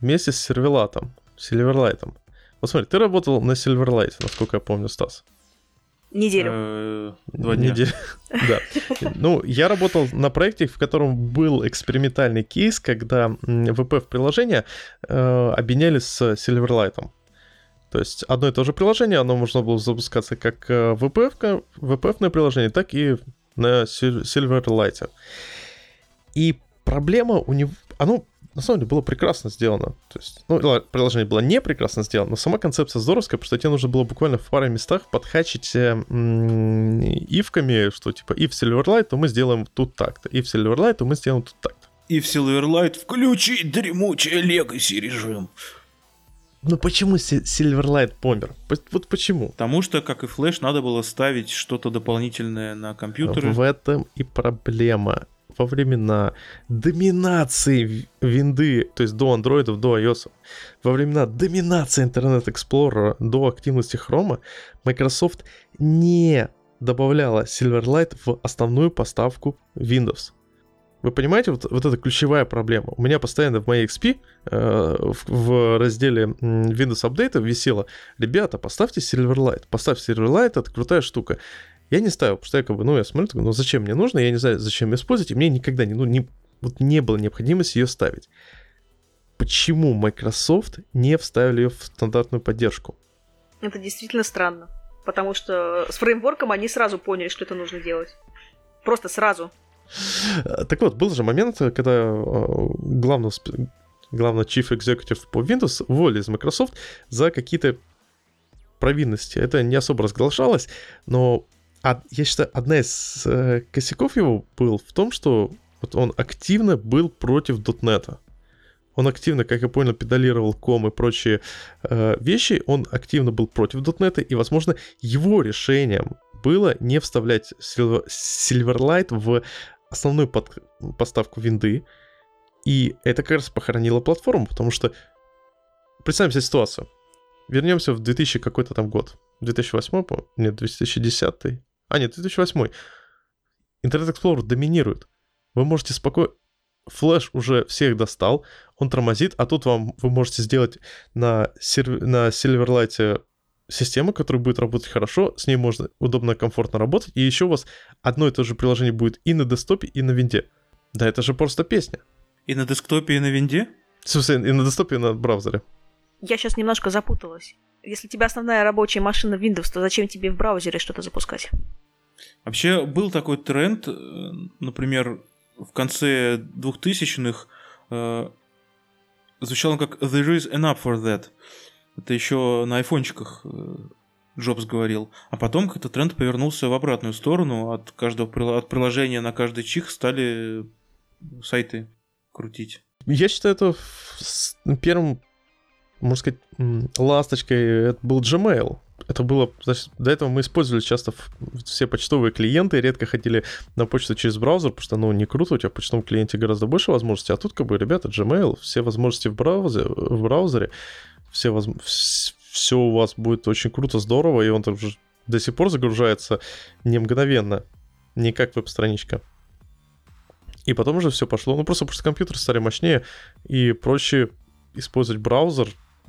вместе с сервелатом, Silverlight. Вот смотри, ты работал на Silverlight, насколько я помню, Стас. Неделю. Э, два дня. Неделю. Да. Ну, я работал на проекте, в котором был экспериментальный кейс, когда VPF-приложение э, объединяли с Silverlight. То есть одно и то же приложение, оно можно было запускаться как VPF, э, VPF приложение, так и на Silverlight. И проблема у него... Оно на самом деле было прекрасно сделано. То есть, ну, приложение было не прекрасно сделано, но сама концепция здоровская, потому что тебе нужно было буквально в паре местах подхачить э, ивками, что типа и в Silverlight, то мы сделаем тут так-то, и в Silverlight, то мы сделаем тут так-то. И в Silverlight включить дремучий Legacy режим. Ну почему Silverlight помер? Вот почему? Потому что, как и Flash, надо было ставить что-то дополнительное на компьютеры. В этом и проблема во времена доминации винды, то есть до андроидов, до iOS, во времена доминации Internet Explorer, до активности хрома, Microsoft не добавляла Silverlight в основную поставку Windows. Вы понимаете, вот, вот это ключевая проблема. У меня постоянно в моей XP э, в, в разделе Windows Update висело, ребята, поставьте Silverlight. Поставьте Silverlight, это крутая штука. Я не ставил, потому что я как бы, ну, я смотрю, такой, ну, зачем мне нужно, я не знаю, зачем использовать, и мне никогда не, ну, не, вот не было необходимости ее ставить. Почему Microsoft не вставили ее в стандартную поддержку? Это действительно странно, потому что с фреймворком они сразу поняли, что это нужно делать. Просто сразу. Так вот, был же момент, когда э, главного, главного Chief Executive по Windows уволили из Microsoft за какие-то провинности. Это не особо разглашалось, но а, я считаю, одна из э, косяков его был в том, что вот он активно был против дотнета. он активно, как я понял, педалировал ком и прочие э, вещи, он активно был против .NET, и, возможно, его решением было не вставлять Silver, Silverlight в основную под, поставку винды, и это как раз похоронило платформу, потому что представим себе ситуацию. Вернемся в 2000 какой-то там год. 2008, по Нет, 2010. А, нет, 2008. Internet Explorer доминирует. Вы можете спокойно... Флэш уже всех достал, он тормозит, а тут вам вы можете сделать на, серв... на Silverlight систему, которая будет работать хорошо, с ней можно удобно, комфортно работать, и еще у вас одно и то же приложение будет и на десктопе, и на винде. Да это же просто песня. И на десктопе, и на винде? В смысле, и на десктопе, и на браузере. Я сейчас немножко запуталась. Если у тебя основная рабочая машина Windows, то зачем тебе в браузере что-то запускать? Вообще был такой тренд, э, например, в конце 2000-х э, звучал он как «There is enough for that». Это еще на айфончиках э, Джобс говорил. А потом как-то тренд повернулся в обратную сторону. От каждого от приложения на каждый чих стали сайты крутить. Я считаю, это первым, можно сказать, ласточкой это был Gmail. Это было, значит, до этого мы использовали часто все почтовые клиенты, редко ходили на почту через браузер, потому что, ну, не круто, у тебя в почтовом клиенте гораздо больше возможностей, а тут, как бы, ребята, Gmail, все возможности в браузере, в браузере все, воз... все у вас будет очень круто, здорово, и он также до сих пор загружается не мгновенно, не как веб-страничка. И потом уже все пошло, ну просто потому что компьютеры стали мощнее и проще использовать браузер,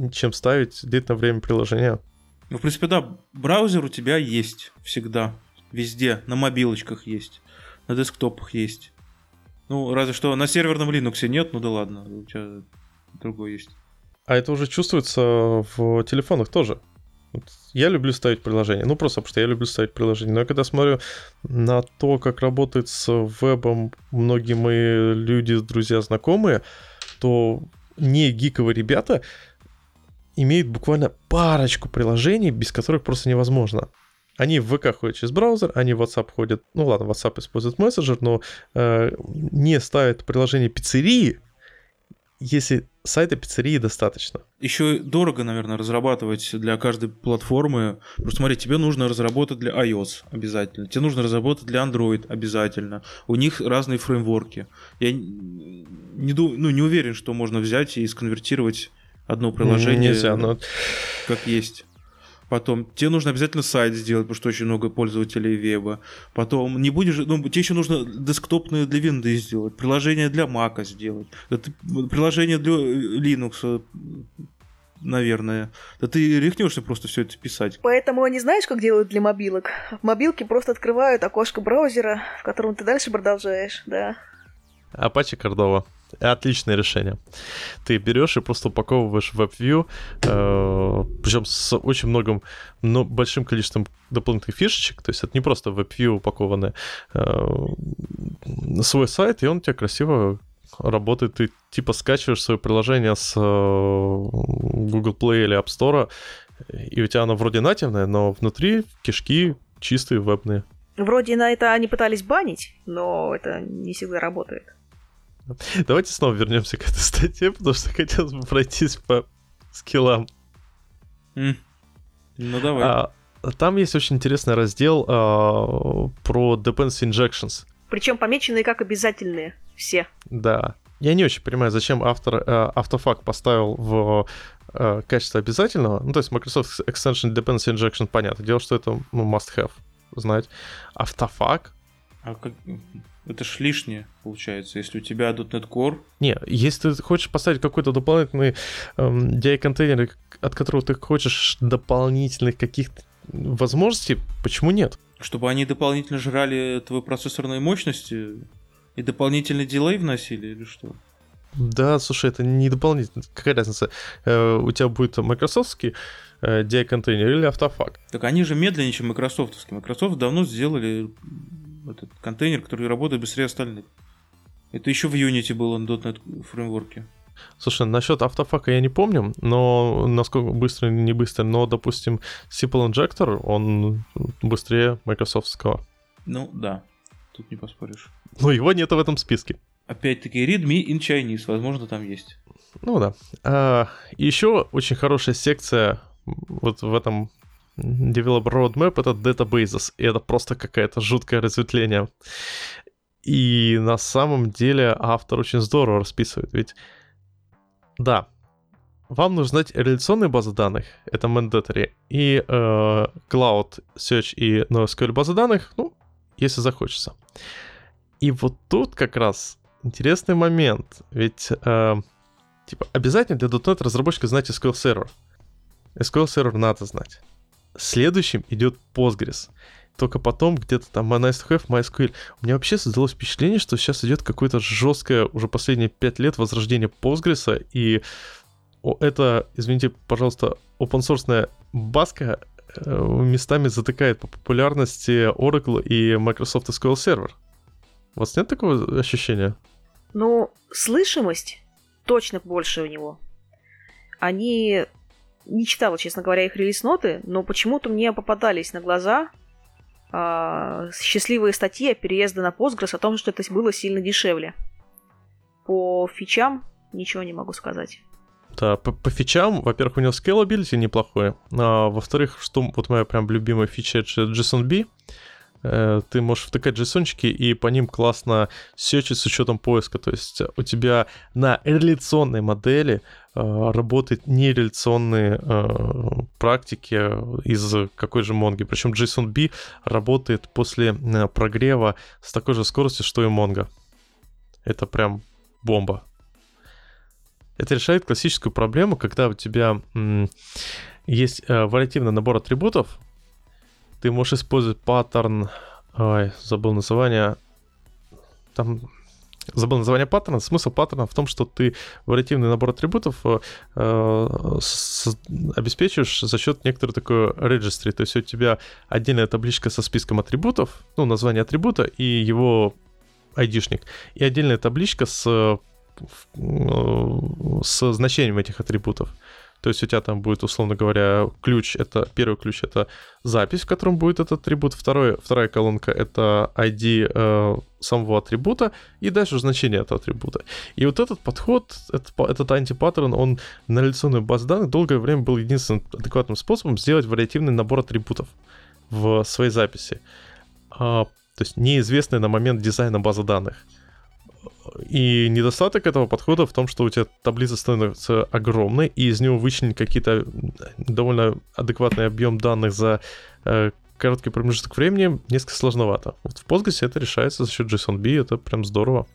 чем ставить длительное время приложения. Ну, в принципе, да, браузер у тебя есть всегда, везде, на мобилочках есть, на десктопах есть. Ну, разве что на серверном Linux нет, ну да ладно, у тебя другой есть. А это уже чувствуется в телефонах тоже. Я люблю ставить приложения. Ну, просто потому что я люблю ставить приложения. Но я когда смотрю на то, как работает с вебом многие мои люди, друзья, знакомые, то не гиковые ребята имеют буквально парочку приложений, без которых просто невозможно. Они в ВК ходят через браузер, они в WhatsApp ходят, ну ладно, WhatsApp использует мессенджер, но э, не ставят приложение пиццерии, если сайта пиццерии достаточно. Еще дорого, наверное, разрабатывать для каждой платформы. Просто смотри, тебе нужно разработать для iOS обязательно, тебе нужно разработать для Android обязательно. У них разные фреймворки. Я не, ну, не уверен, что можно взять и сконвертировать одно приложение Нельзя, но... как есть. Потом тебе нужно обязательно сайт сделать, потому что очень много пользователей веба. Потом не будешь, ну, тебе еще нужно десктопные для винды сделать, приложение для Мака сделать, да ты, приложение для Linux, наверное. Да ты рехнешься просто все это писать. Поэтому они знаешь, как делают для мобилок? В мобилке просто открывают окошко браузера, в котором ты дальше продолжаешь, да. Apache Cordova. Отличное решение. Ты берешь и просто упаковываешь в WebView, э, причем с очень многим, но большим количеством дополнительных фишечек. То есть это не просто в WebView упакованный э, свой сайт, и он у тебя красиво работает. Ты типа скачиваешь свое приложение с э, Google Play или App Store, и у тебя оно вроде нативное, но внутри кишки чистые вебные. Вроде на это они пытались банить, но это не всегда работает. Давайте снова вернемся к этой статье, потому что хотелось бы пройтись по скиллам. Mm. Ну давай. А, там есть очень интересный раздел а, про dependency injections. Причем помеченные как обязательные все. Да. Я не очень понимаю, зачем автор а, автофак поставил в а, качестве обязательного. Ну, то есть Microsoft Extension Dependency Injection, понятно. Дело, что это ну, must-have знать. Автофак? А как... Это ж лишнее, получается, если у тебя .NET Core. Не, если ты хочешь поставить какой-то дополнительный эм, DI-контейнер, от которого ты хочешь дополнительных каких-то возможностей, почему нет? Чтобы они дополнительно жрали твои процессорные мощности и дополнительный дилей вносили или что? Да, слушай, это не дополнительно. Какая разница? Э, у тебя будет майкрософтский э, DI-контейнер или автофак? Так они же медленнее, чем майкрософтовский. Microsoft давно сделали этот контейнер, который работает быстрее остальных. Это еще в Unity было на .NET фреймворке. Слушай, насчет автофака я не помню, но насколько быстро или не быстро, но, допустим, SQL Injector, он быстрее майкрософтского. Ну, да, тут не поспоришь. Но его нет в этом списке. Опять-таки, readme in Chinese, возможно, там есть. Ну да. А, еще очень хорошая секция вот в этом Developer Roadmap это Databases, и это просто какое-то жуткое разветвление. И на самом деле автор очень здорово расписывает, ведь да, вам нужно знать реляционные базы данных, это mandatory, и э, Cloud Search и NoSQL базы данных, ну, если захочется. И вот тут как раз интересный момент, ведь э, типа обязательно для .NET разработчика знать SQL Server. SQL Server надо знать. Следующим идет Postgres. Только потом где-то там nice to have, MySQL. У меня вообще создалось впечатление, что сейчас идет какое-то жесткое, уже последние пять лет возрождение Postgres, и это, извините, пожалуйста, open source баска э, местами затыкает по популярности Oracle и Microsoft SQL Server. У вас нет такого ощущения? Ну, слышимость точно больше у него. Они не читала, честно говоря, их релиз-ноты, но почему-то мне попадались на глаза э, счастливые статьи о переезде на Postgres, о том, что это было сильно дешевле. По фичам ничего не могу сказать. Да, по, по фичам, во-первых, у него scalability неплохое, а во-вторых, что вот моя прям любимая фича это JSON-B, ты можешь втыкать JSON и по ним классно сечить с учетом поиска. То есть у тебя на реляционной модели э, работают нереляционные э, практики из какой же Монги. Причем JSON-B работает после прогрева с такой же скоростью, что и Mongo. Это прям бомба. Это решает классическую проблему, когда у тебя есть э, вариативный набор атрибутов, ты можешь использовать паттерн... Ой, забыл название. Там забыл название паттерна. Смысл паттерна в том, что ты вариативный набор атрибутов э, с, обеспечиваешь за счет некоторой такой registry. То есть у тебя отдельная табличка со списком атрибутов, ну, название атрибута и его айдишник. И отдельная табличка с, э, с значением этих атрибутов. То есть у тебя там будет, условно говоря, ключ, это первый ключ это запись, в котором будет этот атрибут, второй, вторая колонка это ID э, самого атрибута и дальше значение этого атрибута. И вот этот подход, этот, этот антипаттерн, он на реляционной базе данных долгое время был единственным адекватным способом сделать вариативный набор атрибутов в своей записи. А, то есть неизвестный на момент дизайна базы данных. И недостаток этого подхода в том, что у тебя таблица становится огромной, и из него вычленить какие-то довольно адекватный объем данных за э, короткий промежуток времени несколько сложновато. Вот в Postgres это решается за счет JSON-B, это прям здорово.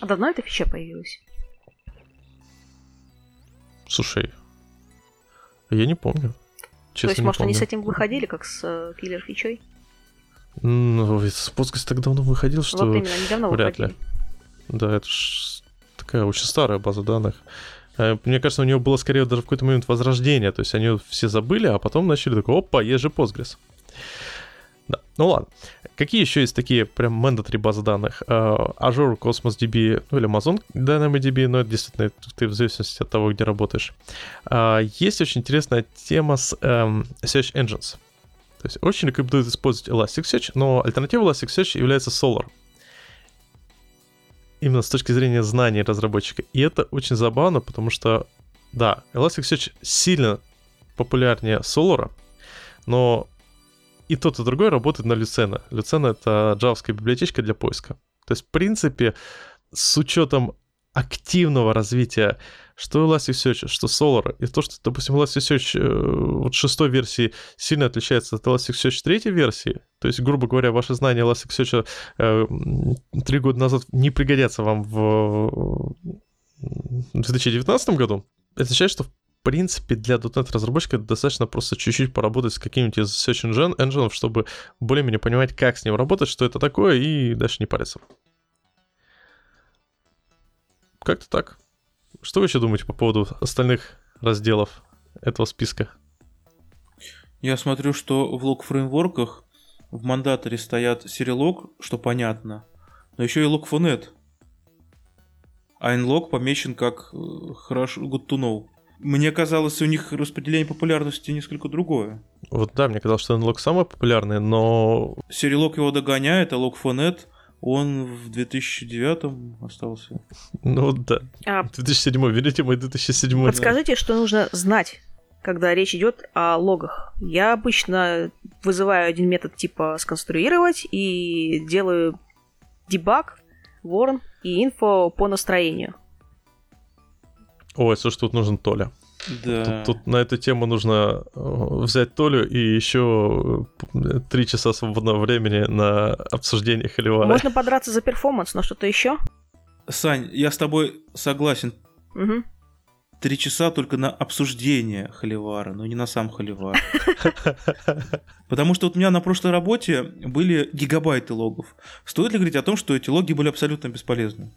А давно эта фича появилась? Слушай, я не помню. Честно, То есть, может, помню. они с этим выходили, как с э, киллер-фичой? Ну, Postgres так давно выходил, что вот именно, недавно вряд выходили. ли. Да, это ж такая очень старая база данных. Э, мне кажется, у него было скорее даже в какой-то момент возрождение. То есть они все забыли, а потом начали такой, опа, есть же Postgres. Да, ну ладно. Какие еще есть такие прям mandatory базы данных? Uh, Azure Cosmos DB, ну или Amazon DynamoDB, но это действительно ты в зависимости от того, где работаешь. Uh, есть очень интересная тема с um, Search Engines. То есть очень рекомендую использовать Elasticsearch, но альтернатива Elasticsearch является Solar именно с точки зрения знаний разработчика. И это очень забавно, потому что, да, Elasticsearch сильно популярнее Solar, но и тот, и другой работает на Lucene. Lucene — это джавская библиотечка для поиска. То есть, в принципе, с учетом активного развития что Elasticsearch, что Solar, и то, что, допустим, Elasticsearch э, вот шестой версии сильно отличается от Elasticsearch третьей версии, то есть, грубо говоря, ваши знания Elasticsearch э, три года назад не пригодятся вам в 2019 году, это означает, что в принципе, для .NET разработчика достаточно просто чуть-чуть поработать с каким-нибудь из search engine, чтобы более-менее понимать, как с ним работать, что это такое, и дальше не париться. Как-то так. Что вы еще думаете по поводу остальных разделов этого списка? Я смотрю, что в лог-фреймворках в мандаторе стоят серилог, что понятно, но еще и log4net. А nlog помечен как э, хорошо, good to know. Мне казалось, у них распределение популярности несколько другое. Вот да, мне казалось, что nlog самый популярный, но... Серилог его догоняет, а log4net Он в 2009 остался. Ну да. А 2007, видите, мой 2007. подскажите, что нужно знать, когда речь идет о логах. Я обычно вызываю один метод типа сконструировать и делаю дебаг, ворн и инфо по настроению. Ой, слушай, тут нужен Толя. Да. Тут, тут на эту тему нужно э, взять Толю и еще э, три часа свободного времени на обсуждение Холивара. Можно подраться за перформанс, но что-то еще? Сань, я с тобой согласен. Мгм. Три часа только на обсуждение холивара, но не на сам Холивар. Потому что вот у меня на прошлой работе были гигабайты логов. Стоит ли говорить о том, что эти логи были абсолютно бесполезны?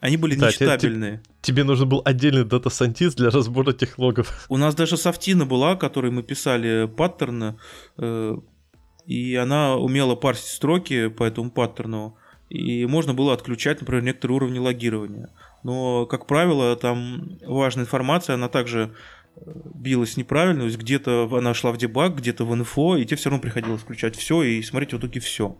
Они были Да, нечитабельные. Тебе нужен был отдельный data scientist для разбора этих логов. У нас даже софтина была, которой мы писали паттерны, э, и она умела парсить строки по этому паттерну, и можно было отключать, например, некоторые уровни логирования. Но, как правило, там важная информация, она также э, билась неправильно, то есть где-то она шла в дебаг, где-то в инфо, и тебе все равно приходилось включать все и смотреть в итоге все.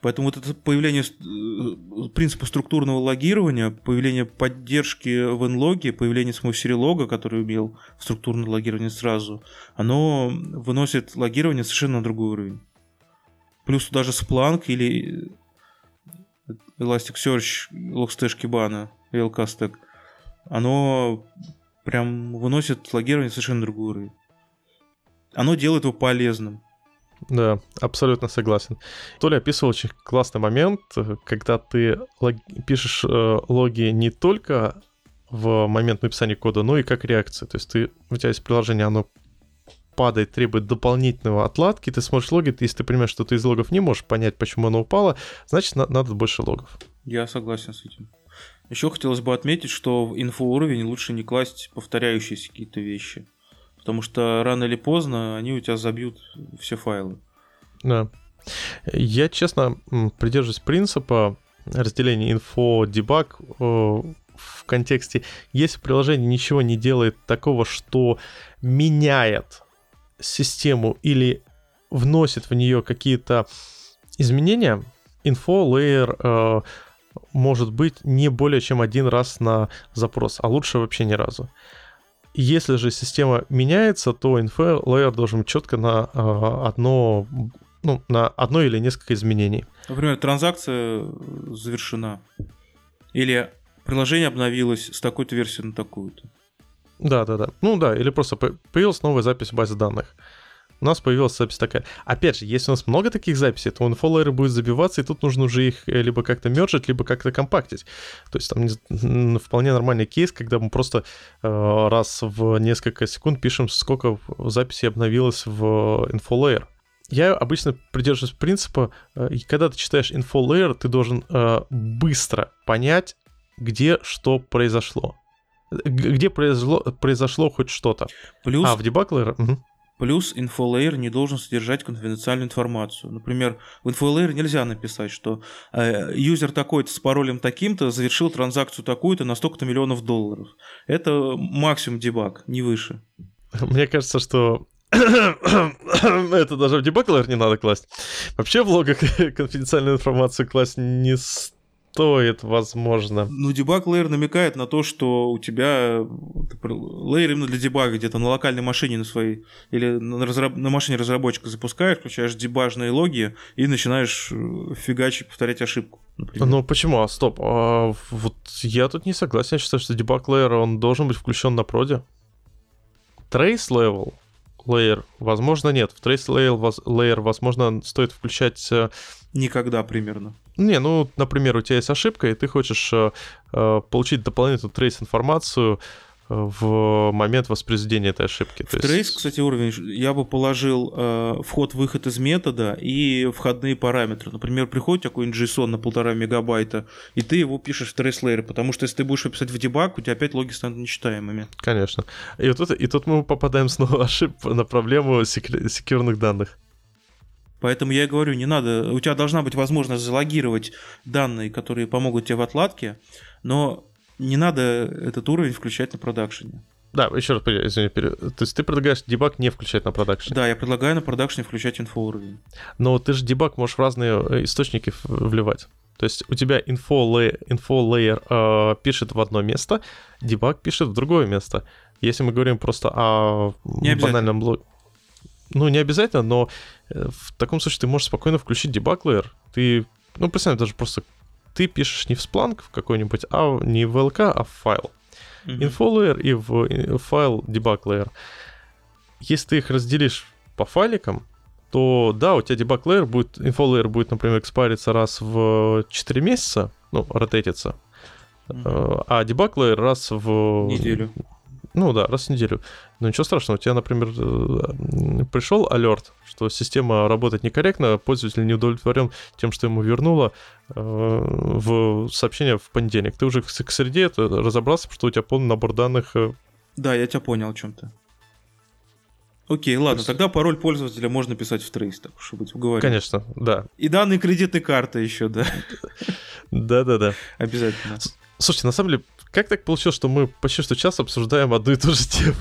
Поэтому вот это появление э, принципа структурного логирования, появление поддержки в нлоге, появление самого серилога, который умел структурное логирование сразу, оно выносит логирование совершенно на другой уровень. Плюс даже Splunk или Elasticsearch, Logstash Kibana, LK Stack, оно прям выносит логирование совершенно на другой уровень. Оно делает его полезным. Да, абсолютно согласен. Толя описывал очень классный момент, э, когда ты лог- пишешь э, логи не только в момент написания кода, но и как реакция. То есть ты, у тебя есть приложение, оно падает, требует дополнительного отладки, ты смотришь логи, ты- если ты понимаешь, что ты из логов не можешь понять, почему оно упало, значит, на- надо больше логов. Я согласен с этим. Еще хотелось бы отметить, что в инфоуровень лучше не класть повторяющиеся какие-то вещи. Потому что рано или поздно они у тебя забьют все файлы. Да. Я, честно, придерживаюсь принципа разделения инфо, дебаг э, в контексте, если приложение ничего не делает такого, что меняет систему или вносит в нее какие-то изменения, инфо layer э, может быть не более чем один раз на запрос, а лучше вообще ни разу. Если же система меняется, то info layer должен быть четко на э, одно, ну, на одно или несколько изменений. Например, транзакция завершена. Или приложение обновилось с такой-то версии на такую-то. Да, да, да. Ну да, или просто по- появилась новая запись в базе данных. У нас появилась запись такая. Опять же, если у нас много таких записей, то инфолейер будет забиваться, и тут нужно уже их э, либо как-то мержить, либо как-то компактить. То есть там вполне нормальный кейс, когда мы просто э, раз в несколько секунд пишем, сколько записей обновилось в инфолейер. Я обычно придерживаюсь принципа, э, когда ты читаешь info layer, ты должен э, быстро понять, где что произошло. Где произошло, произошло хоть что-то. Плюс, А, в debug layer? Плюс info layer не должен содержать конфиденциальную информацию. Например, в info layer нельзя написать, что э, юзер такой-то с паролем таким-то завершил транзакцию такую-то на столько-то миллионов долларов. Это максимум debug, не выше. Мне кажется, что это даже в layer не надо класть. Вообще в логах конфиденциальную информацию класть не стоит, возможно. Ну, дебаг лейер намекает на то, что у тебя лейер именно для дебага где-то на локальной машине на своей или на, разраб- на машине разработчика запускаешь, включаешь дебажные логи и начинаешь э, фигачить, повторять ошибку. например. Ну почему? А, стоп. а, вот я тут не согласен. Я считаю, что debug layer, он должен быть включен на проде. Trace level layer, возможно, нет. В воз- layer возможно, стоит включать э, Никогда примерно. Не, ну, например, у тебя есть ошибка, и ты хочешь э, э, получить дополнительную трейс-информацию э, в момент воспроизведения этой ошибки. В трейс, кстати, уровень я бы положил э, вход-выход из метода и входные параметры. Например, приходит какой-нибудь JSON на полтора мегабайта, и ты его пишешь в трейс лейере, потому что если ты будешь писать в дебаг, у тебя опять логи станут нечитаемыми. Конечно. И, вот это, и тут мы попадаем снова ошиб на проблему секре- секьюрных данных. Поэтому я и говорю, не надо, у тебя должна быть возможность залогировать данные, которые помогут тебе в отладке, но не надо этот уровень включать на продакшене. Да, еще раз, извини, пере... то есть ты предлагаешь дебаг не включать на продакшн? Да, я предлагаю на продакшне включать инфо-уровень. Но ты же дебаг можешь в разные э, источники вливать. То есть у тебя layer, info layer э, пишет в одно место, дебаг пишет в другое место. Если мы говорим просто о банальном блоке... Ну, не обязательно, но э, в таком случае ты можешь спокойно включить debug layer. Ты, ну, представь, даже просто ты пишешь не в Splunk в какой-нибудь, а не в VLK, а в файл. Mm-hmm. Info и в э, файл debug layer. Если ты их разделишь по файликам, то да, у тебя debug layer будет, info layer будет, например, экспариться раз в 4 месяца, ну, ротейтиться, mm-hmm. а debug layer раз в... Неделю. Ну да, раз в неделю. Но ничего страшного, у тебя, например, э, пришел алерт, что система работает некорректно, пользователь не удовлетворен тем, что ему вернуло э, в сообщение в понедельник. Ты уже к среде это разобрался, что у тебя полный набор данных. Э. Да, я тебя понял о чем-то. Окей, ладно, есть... тогда пароль пользователя можно писать в трейс, так уж быть, уговорим. Конечно, да. И данные кредитной карты еще, да. Да-да-да. Обязательно. Слушайте, на самом деле, как так получилось, что мы почти что час обсуждаем одну и ту же тему?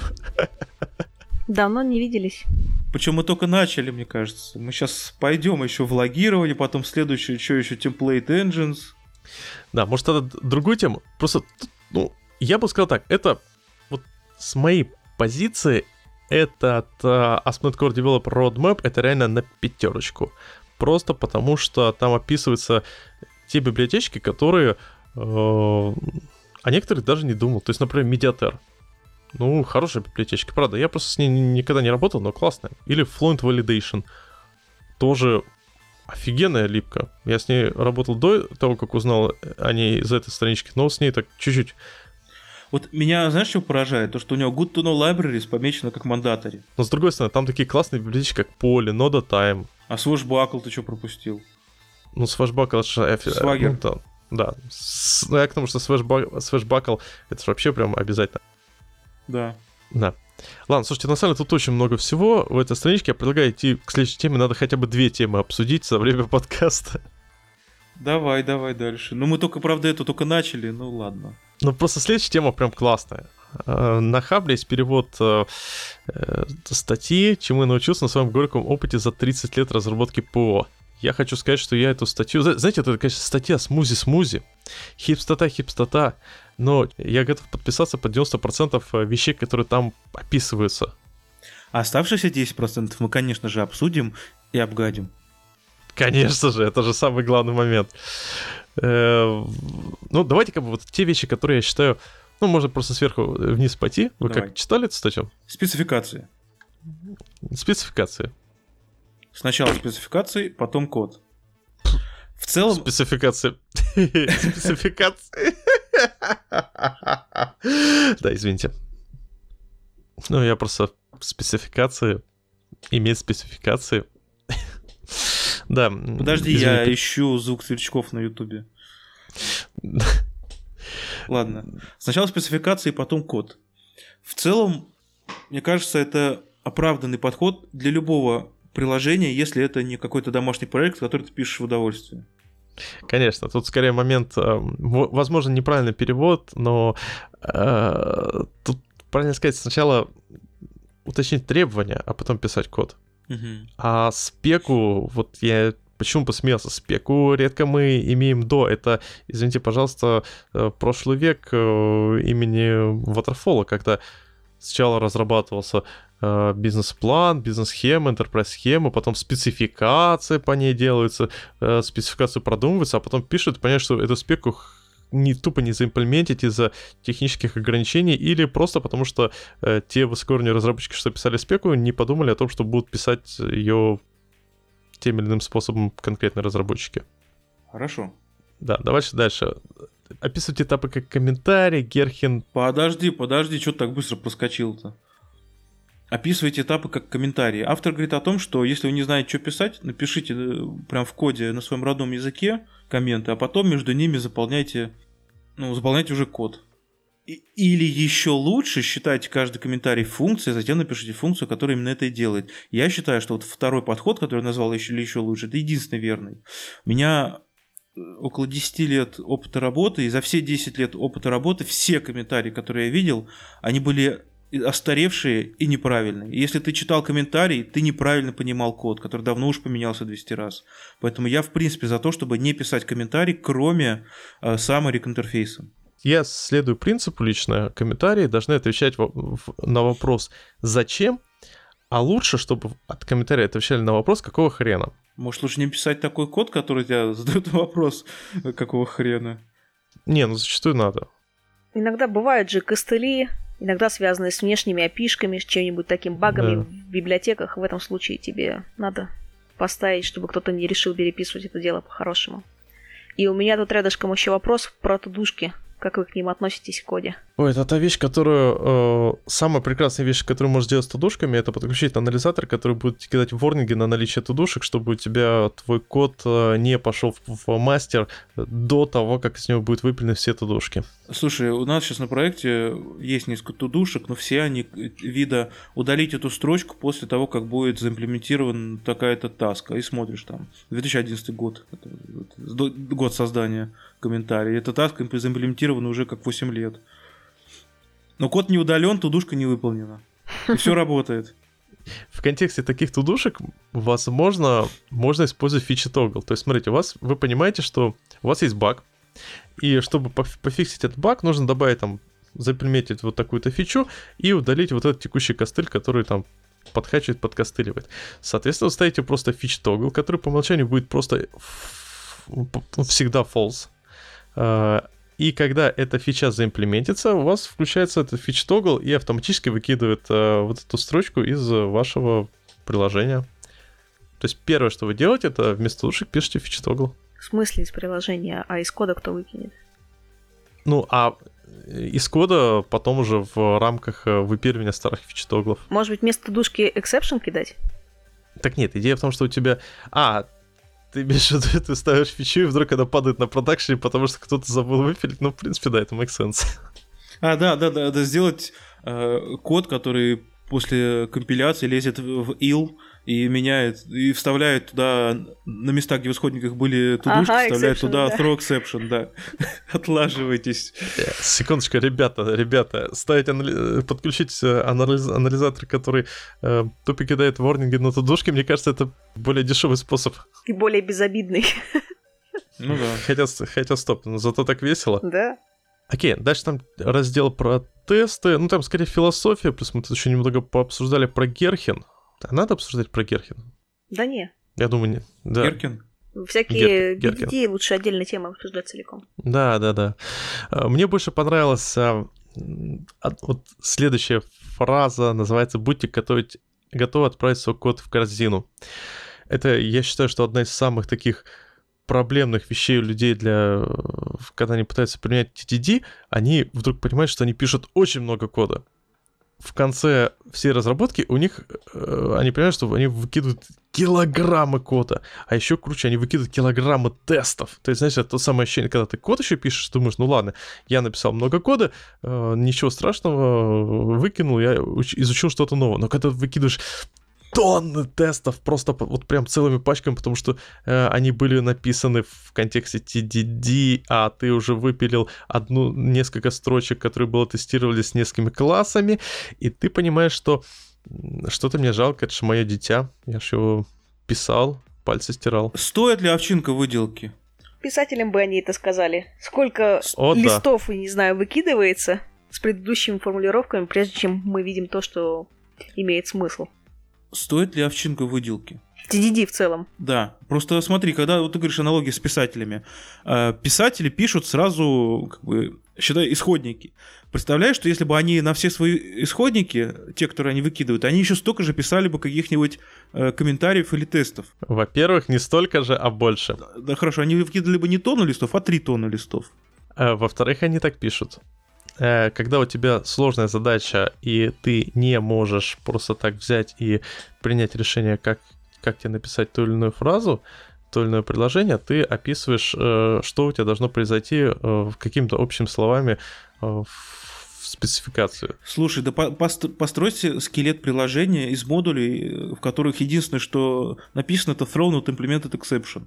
Давно не виделись. Причем мы только начали, мне кажется. Мы сейчас пойдем еще в логирование, потом следующее, что еще Template Engines. Да, может, тогда другую тему. Просто, ну, я бы сказал так, это вот с моей позиции этот uh, ASP.NET Core Developer Roadmap это реально на пятерочку. Просто потому, что там описываются те библиотечки, которые uh, а некоторых даже не думал. То есть, например, Mediator. Ну, хорошая библиотечка, правда. Я просто с ней никогда не работал, но классная. Или Fluent Validation. Тоже офигенная липка. Я с ней работал до того, как узнал о ней из этой странички, но с ней так чуть-чуть вот меня, знаешь, что поражает? То, что у него Good to Know Libraries помечено как мандатори. Но с другой стороны, там такие классные библиотечки, как Poly, Noda Time. А Swashbuckle ты что пропустил? Ну, Swashbuckle, это Swagger. Ну, да. С, ну, я к тому, что свэшбакл, это же вообще прям обязательно. Да. Да. Ладно, слушайте, на самом деле тут очень много всего в этой страничке. Я предлагаю идти к следующей теме. Надо хотя бы две темы обсудить за время подкаста. Давай, давай дальше. Ну, мы только, правда, это только начали, ну ладно. Ну, просто следующая тема прям классная. Э, на Хабре есть перевод э, э, статьи, чему я научился на своем горьком опыте за 30 лет разработки ПО я хочу сказать, что я эту статью... Знаете, это, конечно, статья смузи-смузи. Хипстота, хипстота. Но я готов подписаться под 90% э, вещей, которые там описываются. Оставшиеся 10% мы, конечно же, обсудим и обгадим. Конечно же, это же самый главный момент. Э, ну, давайте как бы вот те вещи, которые я считаю... Ну, можно просто сверху вниз пойти. Вы Давай. как, читали эту статью? Спецификации. Спецификации. Сначала спецификации, потом код. В целом... Спецификации. Спецификации. Да, извините. Ну, я просто спецификации, иметь спецификации. Да. Подожди, я ищу звук сверчков на ютубе. Ладно. Сначала спецификации, потом код. В целом, мне кажется, это оправданный подход для любого приложение, если это не какой-то домашний проект, который ты пишешь в удовольствие. Конечно, тут скорее момент, э, возможно, неправильный перевод, но э, тут правильно сказать сначала уточнить требования, а потом писать код. Угу. А спеку, вот я почему посмеялся, спеку редко мы имеем до. Это, извините, пожалуйста, э, прошлый век э, имени Waterfall, когда сначала разрабатывался бизнес-план, бизнес-схема, enterprise-схема, потом спецификация по ней делается, э, спецификацию продумывается, а потом пишут, понять, что эту спеку не тупо не заимплементить из-за технических ограничений или просто потому что э, те высокоуровневые разработчики, что писали спеку, не подумали о том, что будут писать ее тем или иным способом конкретные разработчики. Хорошо. Да, давайте дальше. Описывать этапы как комментарий, Герхин. Подожди, подожди, что так быстро проскочил-то? Описывайте этапы как комментарии. Автор говорит о том, что если вы не знаете, что писать, напишите э, прям в коде на своем родном языке комменты, а потом между ними заполняйте, ну, заполняйте уже код. Или еще лучше считайте каждый комментарий функцией, затем напишите функцию, которая именно это и делает. Я считаю, что вот второй подход, который я назвал еще или еще лучше, это единственный верный. У меня э, около 10 лет опыта работы, и за все 10 лет опыта работы все комментарии, которые я видел, они были остаревшие и неправильные. Если ты читал комментарий, ты неправильно понимал код, который давно уж поменялся 200 раз. Поэтому я, в принципе, за то, чтобы не писать комментарий, кроме э, summary к интерфейсам. Я следую принципу лично, комментарии должны отвечать на вопрос «Зачем?», а лучше, чтобы от комментария отвечали на вопрос «Какого хрена?». Может, лучше не писать такой код, который тебя задает вопрос «Какого хрена?». Не, ну зачастую надо. Иногда бывают же костыли, иногда связанные с внешними опишками, с чем-нибудь таким багами да. в библиотеках. В этом случае тебе надо поставить, чтобы кто-то не решил переписывать это дело по-хорошему. И у меня тут рядышком еще вопрос про тудушки. Как вы к ним относитесь в коде? Ой, это та вещь, которую... Э, самая прекрасная вещь, которую можешь делать с тудушками, это подключить анализатор, который будет кидать ворнинги на наличие тудушек, чтобы у тебя твой код э, не пошел в, в мастер до того, как из него будет выпилены все тудушки. Слушай, у нас сейчас на проекте есть несколько тудушек, но все они вида удалить эту строчку после того, как будет заимплементирован такая-то таска. И смотришь там, 2011 год, это, год создания комментарий. Эта таска заимплементирована уже как 8 лет. Но код не удален, тудушка не выполнена. И все работает. В контексте таких тудушек, возможно, можно использовать фичи тогл. То есть, смотрите, у вас, вы понимаете, что у вас есть баг, и чтобы пофиксить этот баг, нужно добавить там, заприметить вот такую-то фичу и удалить вот этот текущий костыль, который там подкачивает, подкостыливает. Соответственно, вы ставите просто фич тогл, который по умолчанию будет просто всегда false. И когда эта фича заимплементится, у вас включается этот фич тогл и автоматически выкидывает э, вот эту строчку из вашего приложения. То есть первое, что вы делаете, это вместо лучших пишите фич тогл. В смысле из приложения, а из кода кто выкинет? Ну, а из кода потом уже в рамках э, выпиливания старых фич тоглов. Может быть, вместо душки exception кидать? Так нет, идея в том, что у тебя... А, ты имеешь в виду, ты ставишь фичу, и вдруг она падает на продакшене, потому что кто-то забыл выпилить. Ну, в принципе, да, это makes sense. А, да, да, да, да, сделать э, код, который после компиляции лезет в ил и меняет, и вставляет туда на места, где в исходниках были тудушки, ага, вставляет exception, туда да. throw exception, да. Отлаживайтесь. Секундочку, ребята, ребята, ставить анали... подключить э, анализ... анализатор, который э, тупо кидает ворнинги на тудушки, мне кажется, это более дешевый способ. И более безобидный. Ну да. Хотя, хотя стоп, но зато так весело. Да. Окей, дальше там раздел про тесты, ну там скорее философия, плюс мы тут еще немного пообсуждали про Герхен. А надо обсуждать про Герхен? Да не. Я думаю, не. Да. Геркин? Всякие Гер... BDD лучше отдельной темы обсуждать целиком. Да, да, да. А, мне больше понравилась а, вот следующая фраза, называется «Будьте готовить, готовы отправить свой код в корзину». Это, я считаю, что одна из самых таких проблемных вещей у людей для... Когда они пытаются применять TTD, они вдруг понимают, что они пишут очень много кода в конце всей разработки у них, э, они понимают, что они выкидывают килограммы кода. А еще круче, они выкидывают килограммы тестов. То есть, знаешь, это то самое ощущение, когда ты код еще пишешь, думаешь, ну ладно, я написал много кода, э, ничего страшного, выкинул, я изучил что-то новое. Но когда ты выкидываешь тонны тестов, просто вот прям целыми пачками, потому что э, они были написаны в контексте TDD, а ты уже выпилил одну, несколько строчек, которые было тестировали с несколькими классами, и ты понимаешь, что что-то мне жалко, это же мое дитя, я же его писал, пальцы стирал. Стоит ли овчинка выделки? Писателям бы они это сказали. Сколько О, листов, да. не знаю, выкидывается с предыдущими формулировками, прежде чем мы видим то, что имеет смысл. Стоит ли овчинка выделки? TDD в целом. Да. Просто смотри, когда вот ты говоришь аналогии с писателями, э, писатели пишут сразу, как бы, считай, исходники. Представляешь, что если бы они на все свои исходники, те, которые они выкидывают, они еще столько же писали бы каких-нибудь э, комментариев или тестов. Во-первых, не столько же, а больше. Да, да хорошо, они выкидывали бы не тонну листов, а три тонны листов. А, во-вторых, они так пишут. Э, когда у тебя сложная задача, и ты не можешь просто так взять и принять решение, как, как тебе написать ту или иную фразу, то или иное предложение, ты описываешь, э, что у тебя должно произойти э, какими-то общими словами в спецификацию. Слушай, да постройте скелет приложения из модулей, в которых единственное, что написано, это thrown out implemented exception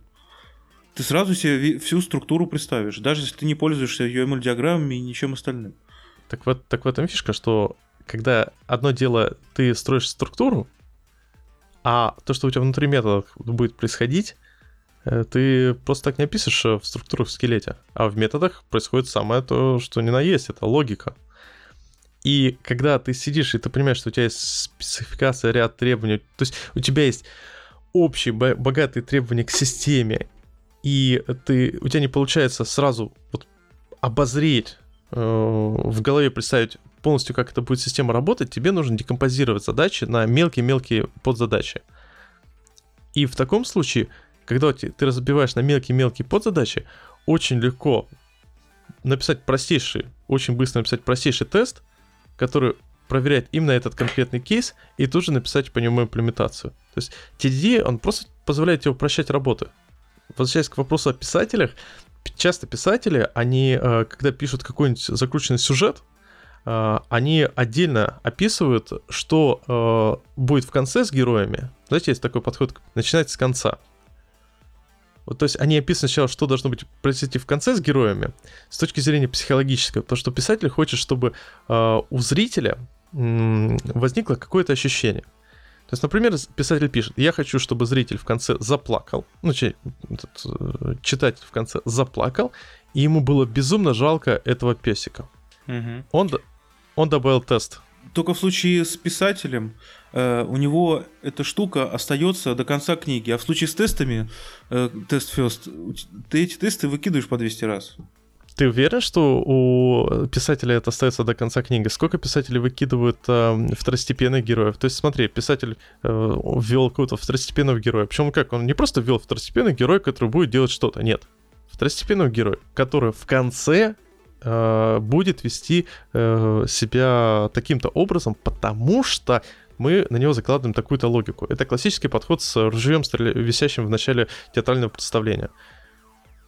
ты сразу себе всю структуру представишь, даже если ты не пользуешься UML-диаграммами и ничем остальным. Так вот, так в этом фишка, что когда одно дело ты строишь структуру, а то, что у тебя внутри метода будет происходить, э, ты просто так не описываешь в структурах в скелете. А в методах происходит самое то, что ни на есть, это логика. И когда ты сидишь и ты понимаешь, что у тебя есть спецификация, ряд требований, то есть у тебя есть общие богатые требования к системе, и ты, у тебя не получается сразу вот обозреть, э, в голове представить полностью, как это будет система работать, тебе нужно декомпозировать задачи на мелкие-мелкие подзадачи. И в таком случае, когда ты разбиваешь на мелкие-мелкие подзадачи, очень легко написать простейший, очень быстро написать простейший тест, который проверяет именно этот конкретный кейс и тут же написать по нему имплементацию. То есть TDD, он просто позволяет тебе упрощать работу. Возвращаясь к вопросу о писателях, часто писатели, они, э, когда пишут какой-нибудь закрученный сюжет, э, они отдельно описывают, что э, будет в конце с героями. Знаете, есть такой подход, начинается с конца. Вот, то есть они описывают сначала, что должно быть произойти в конце с героями, с точки зрения психологической, потому что писатель хочет, чтобы э, у зрителя э, возникло какое-то ощущение. То есть, например, писатель пишет, я хочу, чтобы зритель в конце заплакал, ну, этот, э, читатель в конце заплакал, и ему было безумно жалко этого песика. Угу. Он, он добавил тест. Только в случае с писателем Э, у него эта штука остается до конца книги. А в случае с тестами, э, тест first, ты эти тесты выкидываешь по 200 раз. Ты уверен, что у писателя это остается до конца книги? Сколько писателей выкидывают э, второстепенных героев? То есть, смотри, писатель э, ввел какого-то второстепенного героя. Причем как? Он не просто ввел второстепенный герой, который будет делать что-то. Нет. Второстепенного героя, который в конце э, будет вести э, себя таким-то образом, потому что мы на него закладываем такую-то логику. Это классический подход с ружьем, висящим в начале театрального представления.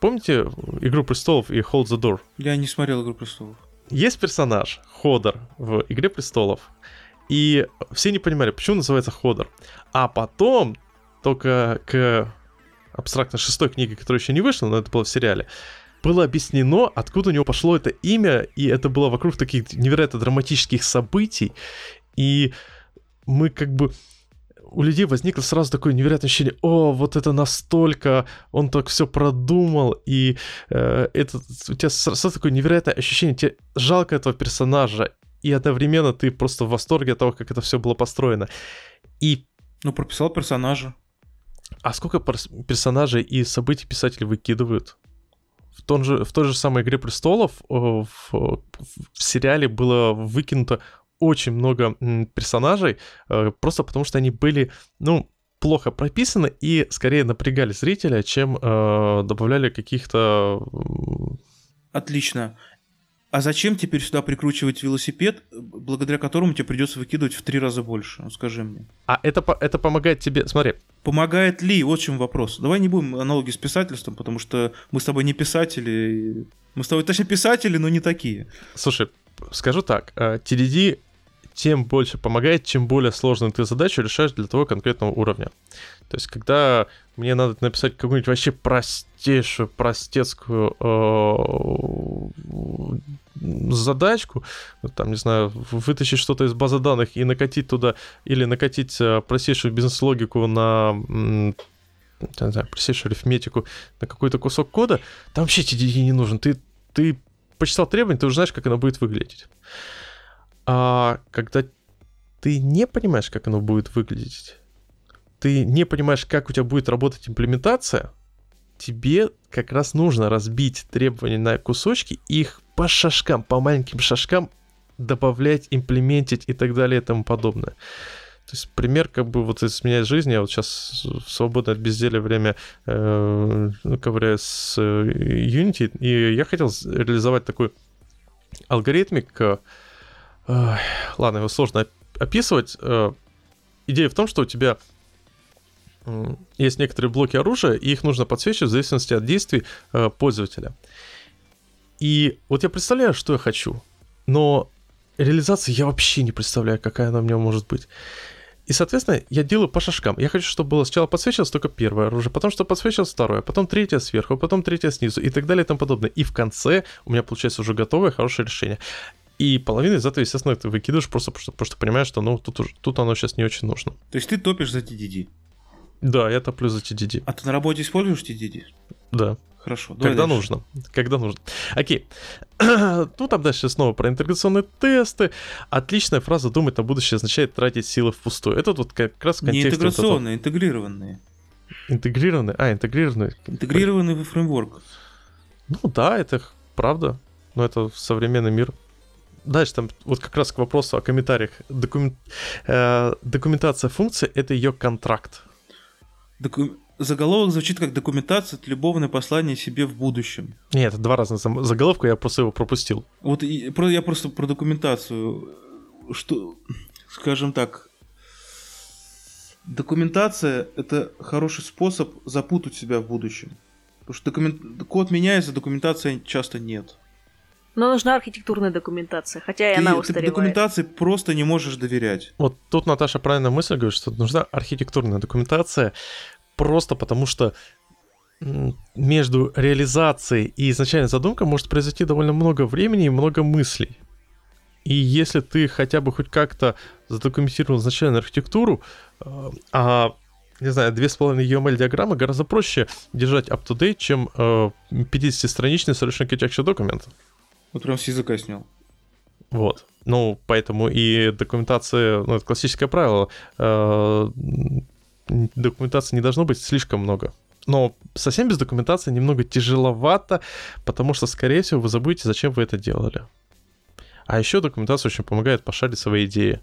Помните «Игру престолов» и «Hold the Door»? Я не смотрел «Игру престолов». Есть персонаж, Ходор, в «Игре престолов», и все не понимали, почему называется Ходор. А потом, только к абстрактно шестой книге, которая еще не вышла, но это было в сериале, было объяснено, откуда у него пошло это имя, и это было вокруг таких невероятно драматических событий. И мы как бы у людей возникло сразу такое невероятное ощущение, о, вот это настолько, он так все продумал, и э, это, у тебя сразу такое невероятное ощущение, тебе жалко этого персонажа, и одновременно ты просто в восторге от того, как это все было построено. И... Ну, прописал персонажа. А сколько персонажей и событий писатели выкидывают? В, том же, в той же самой «Игре престолов» в, в, в сериале было выкинуто очень много персонажей, э, просто потому что они были, ну, плохо прописаны и скорее напрягали зрителя, чем э, добавляли каких-то... Отлично. А зачем теперь сюда прикручивать велосипед, благодаря которому тебе придется выкидывать в три раза больше? Ну, скажи мне. А это, это помогает тебе... Смотри. Помогает ли? Вот в чем вопрос. Давай не будем аналоги с писательством, потому что мы с тобой не писатели. Мы с тобой, точнее, писатели, но не такие. Слушай, скажу так. TDD тем больше помогает, чем более сложную ты задачу решаешь для того конкретного уровня. То есть, когда мне надо написать какую-нибудь вообще простейшую, простецкую э, задачку, ну, там, не знаю, вытащить что-то из базы данных и накатить туда, или накатить э, простейшую бизнес-логику на простейшую арифметику на какой-то кусок кода, там вообще TDD не нужен. Ты, ты почитал требования, ты уже знаешь, как оно будет выглядеть. А когда ты не понимаешь, как оно будет выглядеть, ты не понимаешь, как у тебя будет работать имплементация, тебе как раз нужно разбить требования на кусочки, их по шажкам, по маленьким шажкам добавлять, имплементить и так далее и тому подобное. То есть пример как бы вот из меня жизни, я вот сейчас в свободное от время э, ковыряю с э, Unity, и я хотел реализовать такой алгоритмик, э, Ладно, его сложно описывать. Э, идея в том, что у тебя есть некоторые блоки оружия, и их нужно подсвечивать в зависимости от действий э, пользователя. И вот я представляю, что я хочу, но реализации я вообще не представляю, какая она у меня может быть. И, соответственно, я делаю по шажкам. Я хочу, чтобы было сначала подсвечивалось только первое оружие, потом что подсвечивалось второе, потом третье сверху, потом третье снизу и так далее и тому подобное. И в конце у меня получается уже готовое хорошее решение. И половину из этого, естественно, ты выкидываешь просто потому что, потому что понимаешь, что ну, тут, тут оно сейчас не очень нужно. То есть ты топишь за TDD. Да, я топлю за TDD. А ты на работе используешь TDD? Да. Хорошо. Когда дальше. нужно. Когда нужно. Окей. ну, там дальше снова про интеграционные тесты. Отличная фраза «думать на будущее» означает тратить силы впустую. Это вот как раз в Не контексте вот этого. интеграционные, интегрированные. Интегрированный. А, интегрированный. Интегрированные во фреймворк. Ну да, это правда. Но это современный мир. Дальше там вот как раз к вопросу о комментариях. Докумен- э, документация функции — это ее контракт. Доку- Заголовок звучит как документация от любовное послание себе в будущем. Нет, это два разных заголовка, я просто его пропустил. Вот и- про- я просто про документацию. Что, скажем так, документация — это хороший способ запутать себя в будущем. Потому что документ... код меняется, документации часто нет. Но нужна архитектурная документация, хотя и Ты, она ты устаревает. документации просто не можешь доверять. Вот тут Наташа правильно мысль говорит, что нужна архитектурная документация, просто потому что между реализацией и изначальной задумкой может произойти довольно много времени и много мыслей. И если ты хотя бы хоть как-то задокументировал изначальную архитектуру, э, а не знаю, 2,5 UML-диаграммы гораздо проще держать up-to-date, чем э, 50-страничный Solution Architecture документ. Вот прям с языка снял. Вот. Ну, поэтому и документация, ну, это классическое правило, э, документации не должно быть слишком много. Но совсем без документации немного тяжеловато, потому что, скорее всего, вы забудете, зачем вы это делали. А еще документация очень помогает пошарить свои идеи.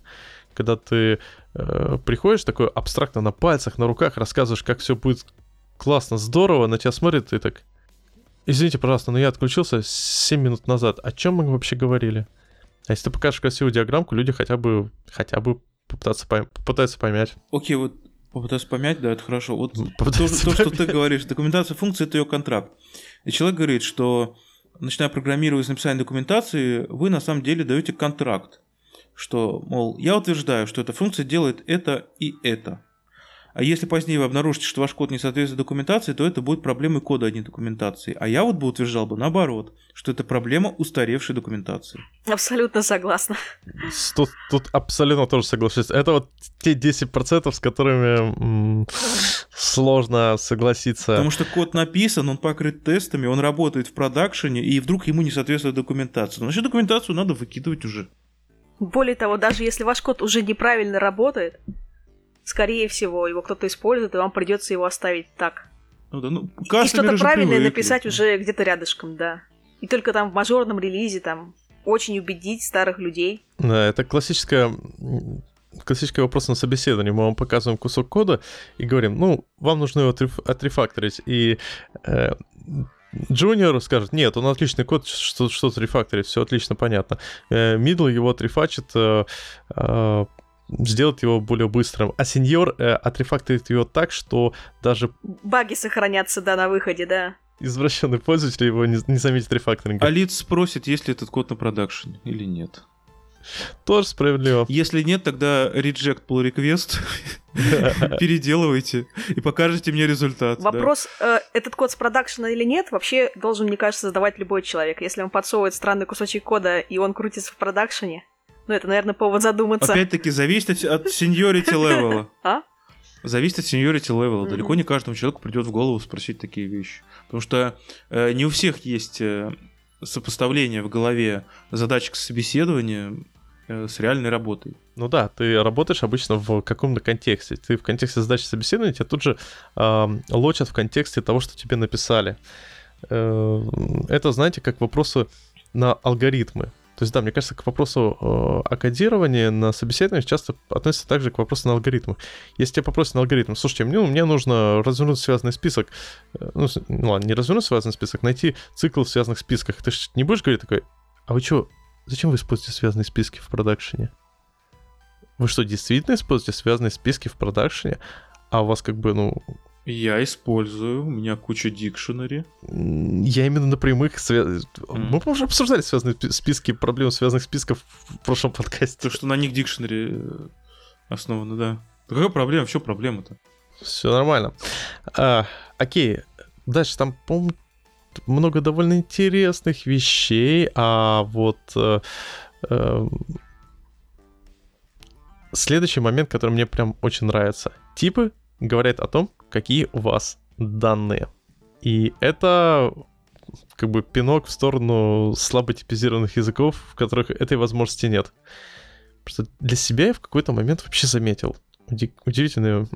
Когда ты э, приходишь такой абстрактно на пальцах, на руках, рассказываешь, как все будет классно, здорово, на тебя смотрят и так... Извините, пожалуйста, но я отключился 7 минут назад. О чем мы вообще говорили? А если ты покажешь красивую диаграммку, люди хотя бы, хотя бы попытаться пойм- попытаются поймать. Окей, вот попытаюсь помять, да, это хорошо. Вот то, Попытаются то, что ты говоришь, документация функции это ее контракт. И человек говорит, что начиная программировать с написания документации, вы на самом деле даете контракт, что, мол, я утверждаю, что эта функция делает это и это. А если позднее вы обнаружите, что ваш код не соответствует документации, то это будет проблемой кода, а не документации. А я вот бы утверждал бы наоборот, что это проблема устаревшей документации. Абсолютно согласна. Тут, тут абсолютно тоже соглашусь. Это вот те 10%, с которыми м, сложно согласиться. Потому что код написан, он покрыт тестами, он работает в продакшене, и вдруг ему не соответствует документация. Значит, документацию надо выкидывать уже. Более того, даже если ваш код уже неправильно работает, скорее всего, его кто-то использует, и вам придется его оставить так. Ну да, ну, И что-то правильное привыкли. написать уже где-то рядышком, да. И только там в мажорном релизе там очень убедить старых людей. Да, это классическая классический вопрос на собеседовании. Мы вам показываем кусок кода и говорим, ну, вам нужно его отреф- отрефакторить. И э, Junior скажет, нет, он отличный код, что, что-то рефакторить, все отлично, понятно. Э, Middle его отрефачит, э, э, сделает его более быстрым. А сеньор э, отрефакторит его так, что даже Баги сохранятся, да, на выходе, да. извращенный пользователь его не, не заметит рефакторинга. А лид спросит, есть ли этот код на продакшене или нет. Тоже справедливо. Если нет, тогда reject pull request, переделывайте и покажите мне результат. да. Вопрос, э, этот код с продакшена или нет, вообще должен, мне кажется, задавать любой человек. Если он подсовывает странный кусочек кода, и он крутится в продакшене, ну, это, наверное, повод задуматься. Опять-таки, зависит от, seniority level а. А? Зависит от seniority level а. Мгм. Далеко не каждому человеку придет в голову спросить такие вещи. Потому что э, не у всех есть э, сопоставление в голове задачек собеседования э, с реальной работой. Ну да, ты работаешь обычно в каком-то контексте. Ты в контексте задачи собеседования тебя тут же эм, лочат в контексте того, что тебе написали. Э, Это, знаете, как вопросы на алгоритмы. То есть, да, мне кажется, к вопросу э, о кодировании на собеседовании часто относится также к вопросу на алгоритмы. Если тебя попросят на алгоритм, слушайте, мне, мне нужно развернуть связанный список, э, ну, ну ладно, не развернуть связанный список, найти цикл в связанных списках. Ты ж не будешь говорить такой, а вы что, зачем вы используете связанные списки в продакшене? Вы что, действительно используете связанные списки в продакшене? А у вас как бы, ну, Я использую, у меня куча дикшенери. м, я именно на прямых свя- Мы, по-моему, уже обсуждали связанные пи- списки, проблемы связанных списков в прошлом подкасте. То, что на них дикшенери э, основано, да. Да Какая проблема? Все проблема-то. Все нормально. А, окей. Дальше там, по-моему, много довольно интересных вещей, а вот э, Эм, следующий момент, который мне прям очень нравится. Типы говорят о том, какие у вас данные. И это как бы пинок в сторону слабо типизированных языков, в которых этой возможности нет. Просто для себя я в какой-то момент вообще заметил удивительное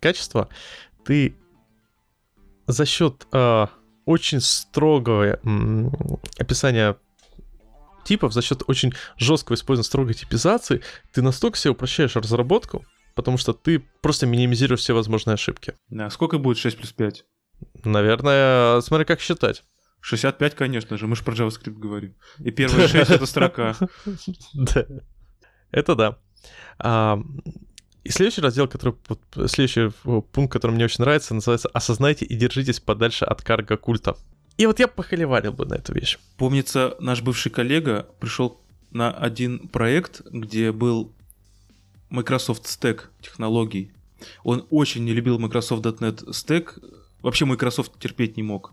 качество. Ты за счет э, очень строгого м- описания типов, за счет очень жесткого использования строгой типизации, ты настолько себе упрощаешь разработку, потому что ты просто минимизируешь все возможные ошибки. Да, сколько будет 6 плюс 5? Наверное, смотри, как считать. 65, конечно же, мы же про JavaScript говорим. И первые 6 — это строка. Да. Это да. А, и следующий раздел, который... Следующий пункт, который мне очень нравится, называется «Осознайте и держитесь подальше от карго-культа». И вот я похоливарил бы на эту вещь. Помнится, наш бывший коллега пришел на один проект, где был Microsoft Stack технологий. Он очень не любил Microsoft.NET Stack, вообще Microsoft терпеть не мог.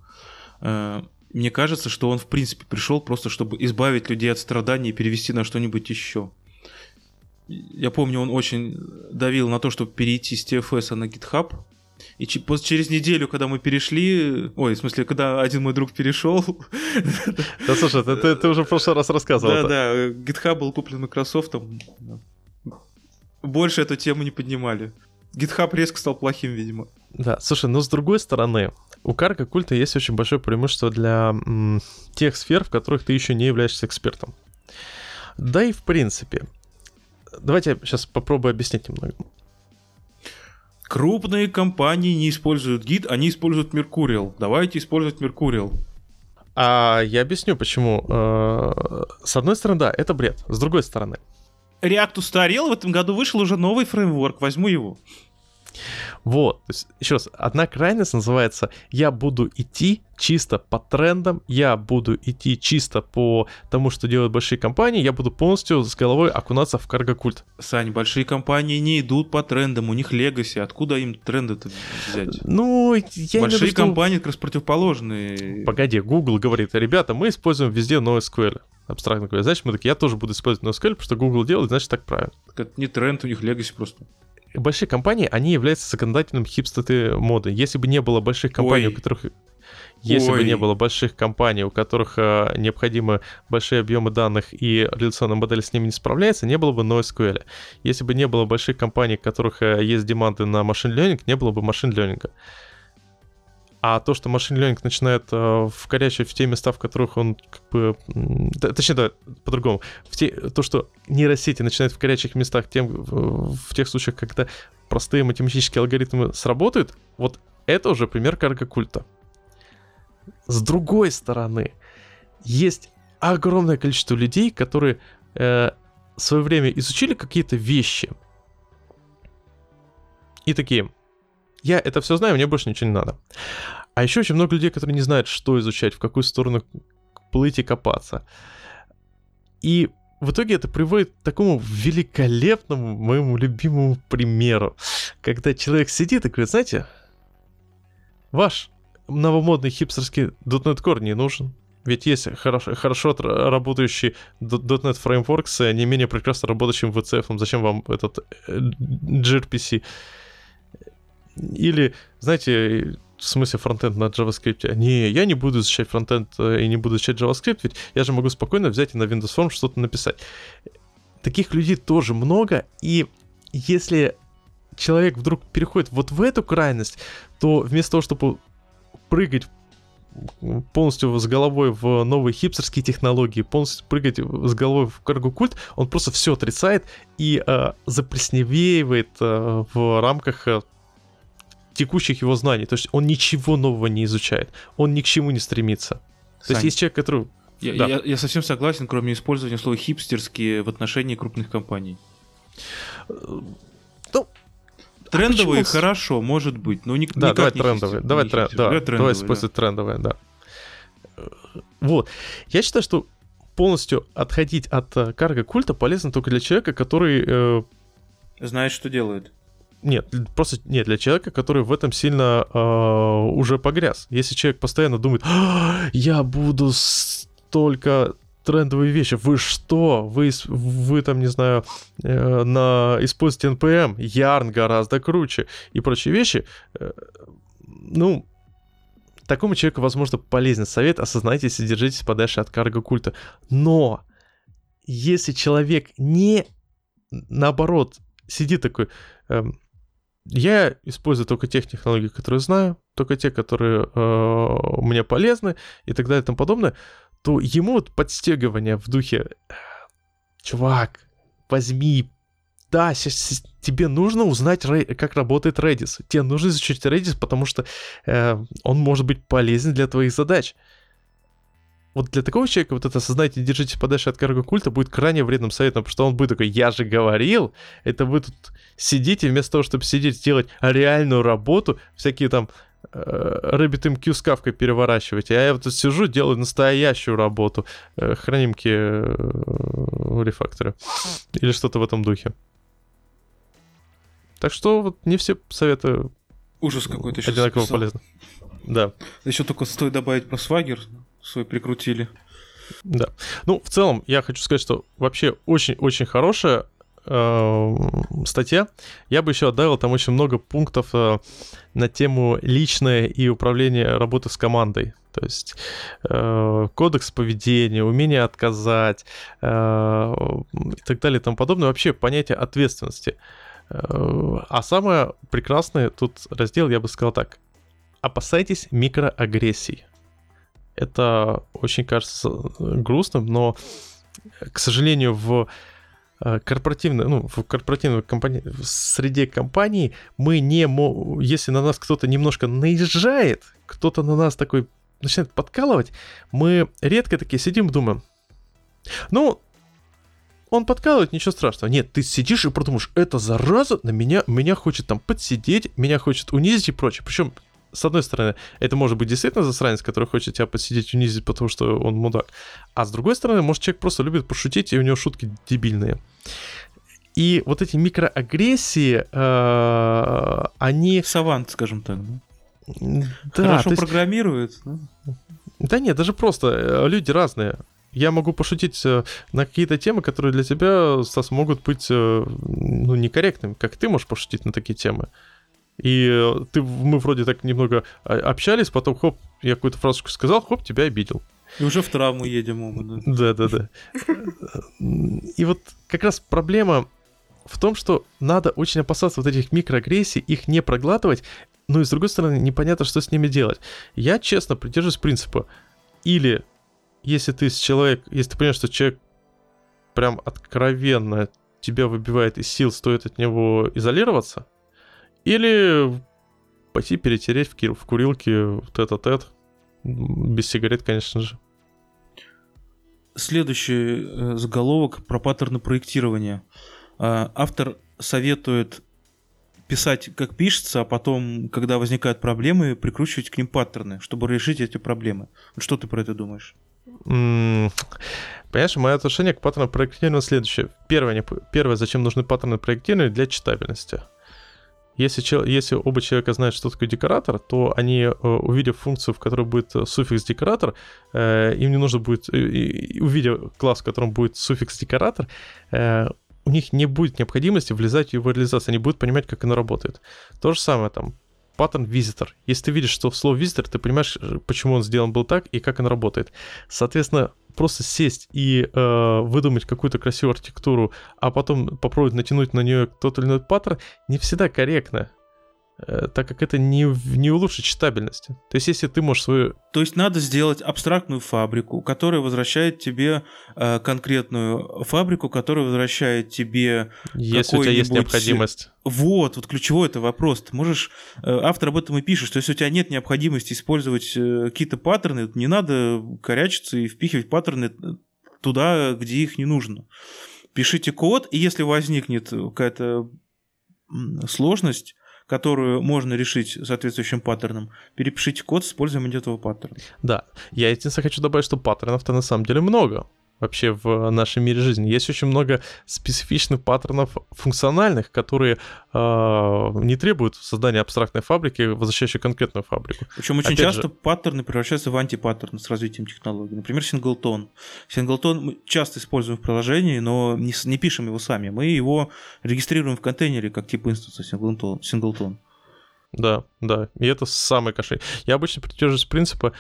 Э, мне кажется, что он в принципе пришел просто, чтобы избавить людей от страданий и перевести на что-нибудь еще. Я помню, он очень давил на то, чтобы перейти с TFS на GitHub, и через неделю, когда мы перешли, ой, в смысле, когда один мой друг перешел... Да слушай, ты, ты, ты уже в прошлый раз рассказывал. Да, да, GitHub был куплен Microsoft. Больше эту тему не поднимали. GitHub резко стал плохим, видимо. Да, слушай, но с другой стороны, у карка культа есть очень большое преимущество для м, тех сфер, в которых ты еще не являешься экспертом. Да и в принципе. Давайте я сейчас попробую объяснить немного. Крупные компании не используют гид, они используют Mercurial. Давайте использовать Mercurial. А я объясню, почему. Э, с одной стороны, да, это бред. С другой стороны. React устарел, в этом году вышел уже новый фреймворк, возьму его. Вот, то есть, еще раз, одна крайность называется «я буду идти чисто по трендам, я буду идти чисто по тому, что делают большие компании, я буду полностью с головой окунаться в карго-культ». Сань, большие компании не идут по трендам, у них легаси, откуда им тренды-то взять? Ну, я Большие что... компании как раз противоположные. Погоди, Google говорит, ребята, мы используем везде NoSQL абстрактно говоря. Значит, мы такие, я тоже буду использовать NoSQL, потому что Google делает, значит, так правильно. Так это не тренд, у них легаси просто большие компании, они являются законодательным хипстаты моды. Если бы не было больших компаний, Ой. у которых... Если Ой. бы не было больших компаний, у которых э, необходимы большие объемы данных и реляционная модель с ними не справляется, не было бы NoSQL. Если бы не было больших компаний, у которых э, есть деманды на машин learning, не было бы машин learning. А то, что машин learning начинает э, вкорячивать в те места, в которых он как бы... точнее, да, по-другому. В те, то, что нейросети начинают в горячих местах тем, в, в тех случаях, когда простые математические алгоритмы сработают, вот это уже пример карго-культа. С другой стороны, есть огромное количество людей, которые э, в свое время изучили какие-то вещи и такие, я это все знаю, мне больше ничего не надо. А еще очень много людей, которые не знают, что изучать, в какую сторону плыть и копаться. И в итоге это приводит к такому великолепному, моему любимому примеру, когда человек сидит и говорит, знаете, ваш новомодный хипстерский .NET Core не нужен. Ведь есть хорошо, хорошо работающий .NET фреймворк с не менее прекрасно работающим VCF. Зачем вам этот э, gRPC? Или, знаете, в смысле фронтенд на JavaScript. Не, я не буду изучать фронтенд э, и не буду изучать JavaScript, ведь я же могу спокойно взять и на Windows Form что-то написать. Таких людей тоже много, и если человек вдруг переходит вот в эту крайность, то вместо того, чтобы прыгать полностью с головой в новые хипстерские технологии, полностью прыгать с головой в карго-культ, он просто все отрицает и э, заплесневеивает э, в рамках э, текущих его знаний. То есть он ничего нового не изучает. Он ни к чему не стремится. Сань, То есть есть человек, который... Я, да. я, я совсем согласен, кроме использования слова хипстерские в отношении крупных компаний. Ну, трендовые а хорошо, может быть, но ник- да, никак давай не трендовые. Давай, не трен- да, давай, трендовые, давай использовать да. трендовые, да. Вот. Я считаю, что полностью отходить от э, карго культа полезно только для человека, который... Э... Знает, что делает. Нет, просто нет, для человека, который в этом сильно э, уже погряз. Если человек постоянно думает, а, я буду столько трендовые вещи. Вы что? Вы, вы там, не знаю, э, на используете NPM, Yarn гораздо круче и прочие вещи. Э, ну, такому человеку, возможно, полезен совет. Осознайте, и держитесь подальше от карго-культа. Но если человек не, наоборот, сидит такой... Эм, я использую только тех технологий, которые знаю, только те, которые э, мне полезны и так далее и тому подобное, то ему вот подстегивание в духе «Чувак, возьми, да, тебе нужно узнать, как работает Redis. Тебе нужно изучить Redis, потому что э, он может быть полезен для твоих задач вот для такого человека вот это осознайте, держите подальше от карго-культа будет крайне вредным советом, потому что он будет такой, я же говорил, это вы тут сидите, вместо того, чтобы сидеть, делать реальную работу, всякие там э, RabbitMQ с кавкой переворачивать, а я вот тут сижу, делаю настоящую работу, э, хранимки э, в рефакторе или что-то в этом духе. Так что вот не все советы Ужас какой-то одинаково полезны. Да. Еще только стоит добавить про свагер свой прикрутили. Да. Ну, в целом, я хочу сказать, что вообще очень-очень хорошая э, статья. Я бы еще отдал там очень много пунктов э, на тему личное и управление работы с командой. То есть э, кодекс поведения, умение отказать э, и так далее и тому подобное. Вообще понятие ответственности. Э, а самое прекрасное тут раздел, я бы сказал так. Опасайтесь микроагрессий. Это очень кажется грустным, но, к сожалению, в э, корпоративной, ну, в корпоративной компании, в среде компаний мы не мо... если на нас кто-то немножко наезжает, кто-то на нас такой начинает подкалывать, мы редко такие сидим и думаем, ну, он подкалывает, ничего страшного. Нет, ты сидишь и продумаешь, это зараза на меня, меня хочет там подсидеть, меня хочет унизить и прочее. Причем с одной стороны, это может быть действительно засранец, который хочет тебя посидеть, унизить, потому что он мудак. А с другой стороны, может, человек просто любит пошутить, и у него шутки дебильные. И вот эти микроагрессии, э, они... Савант, скажем так, да? Да, Хорошо есть... программирует. Да? да нет, даже просто э, люди разные. Я могу пошутить э, на какие-то темы, которые для тебя, Стас, могут быть ну, некорректными. Как ты можешь пошутить на такие темы? И э, ты, мы вроде так немного а, общались, потом хоп, я какую-то фразочку сказал, хоп, тебя обидел. И уже в травму едем оба, да. Да, да, да. И вот как раз проблема в том, что надо очень опасаться вот этих микроагрессий, их не проглатывать, но и с другой стороны непонятно, что с ними делать. Я честно придерживаюсь принципа, или если ты с человек, если ты понимаешь, что человек прям откровенно тебя выбивает из сил, стоит от него изолироваться, или пойти перетереть в, в курилке тет-а-тет. Без сигарет, конечно же. Следующий э, заголовок про паттерны проектирования. Э, автор советует писать, как пишется, а потом, когда возникают проблемы, прикручивать к ним паттерны, чтобы решить эти проблемы. Что ты про это думаешь? Mm, понимаешь, мое отношение к паттернам проектирования следующее. Первое, первое, зачем нужны паттерны проектирования для читабельности. Если, если оба человека знают, что такое декоратор, то они, э, увидев функцию, в которой будет э, суффикс декоратор, э, им не нужно будет, увидев класс, в котором будет суффикс декоратор, у них не будет необходимости влезать в его реализацию, они будут понимать, как оно работает. То же самое там, паттерн visitor. Если ты видишь, что слово visitor, ты понимаешь, почему он сделан был так и как он работает. Соответственно, просто сесть и э, выдумать какую-то красивую архитектуру, а потом попробовать натянуть на нее тот или иной паттерн, не всегда корректно. Э, так как это не, не улучшит читабельность. То есть, если ты можешь свою... То есть, надо сделать абстрактную фабрику, которая возвращает тебе э, конкретную фабрику, которая возвращает тебе Если у тебя есть необходимость. Вот, вот ключевой это вопрос. Ты можешь... Э, автор об этом и пишет, что если у тебя нет необходимости использовать э, какие-то паттерны, не надо корячиться и впихивать паттерны туда, где их не нужно. Пишите код, и если возникнет какая-то сложность, которую можно решить соответствующим паттерном, перепишите код с использованием этого паттерна. Да, я единственное хочу добавить, что паттернов-то на самом деле много. Вообще в нашем мире жизни. Есть очень много специфичных паттернов функциональных, которые э, не требуют создания абстрактной фабрики, возвращающей конкретную фабрику. Причем очень Опять часто же... паттерны превращаются в антипаттерны с развитием технологий. Например, синглтон. Синглтон мы часто используем в приложении, но не, не пишем его сами. Мы его регистрируем в контейнере как тип инстанса синглтон. синглтон. Да, да. И это самый кошель. Я обычно придерживаюсь принципа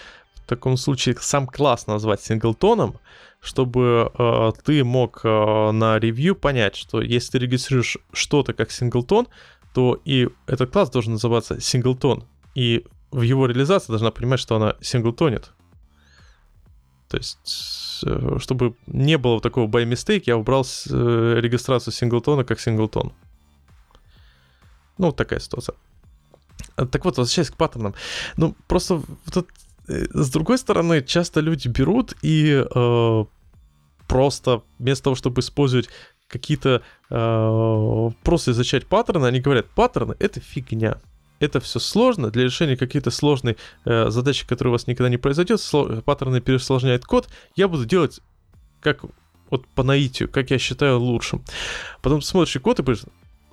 в таком случае сам класс назвать синглтоном, чтобы э, ты мог э, на ревью понять, что если ты регистрируешь что-то как синглтон, то и этот класс должен называться синглтон. И в его реализации должна понимать, что она синглтонит. То есть, э, чтобы не было такого by mistake, я убрал э, регистрацию синглтона как синглтон. Ну, вот такая ситуация. Так вот, возвращаясь к паттернам. Ну, просто вот Э, с другой стороны, часто люди берут и э, просто вместо того, чтобы использовать какие-то э, просто изучать паттерны, они говорят, паттерны это фигня. Это все сложно. Для решения какой-то сложной э, задачи, которая у вас никогда не произойдет, сло- паттерны переусложняют код, я буду делать как вот по наитию, как я считаю лучшим. Потом ты смотришь код и говоришь,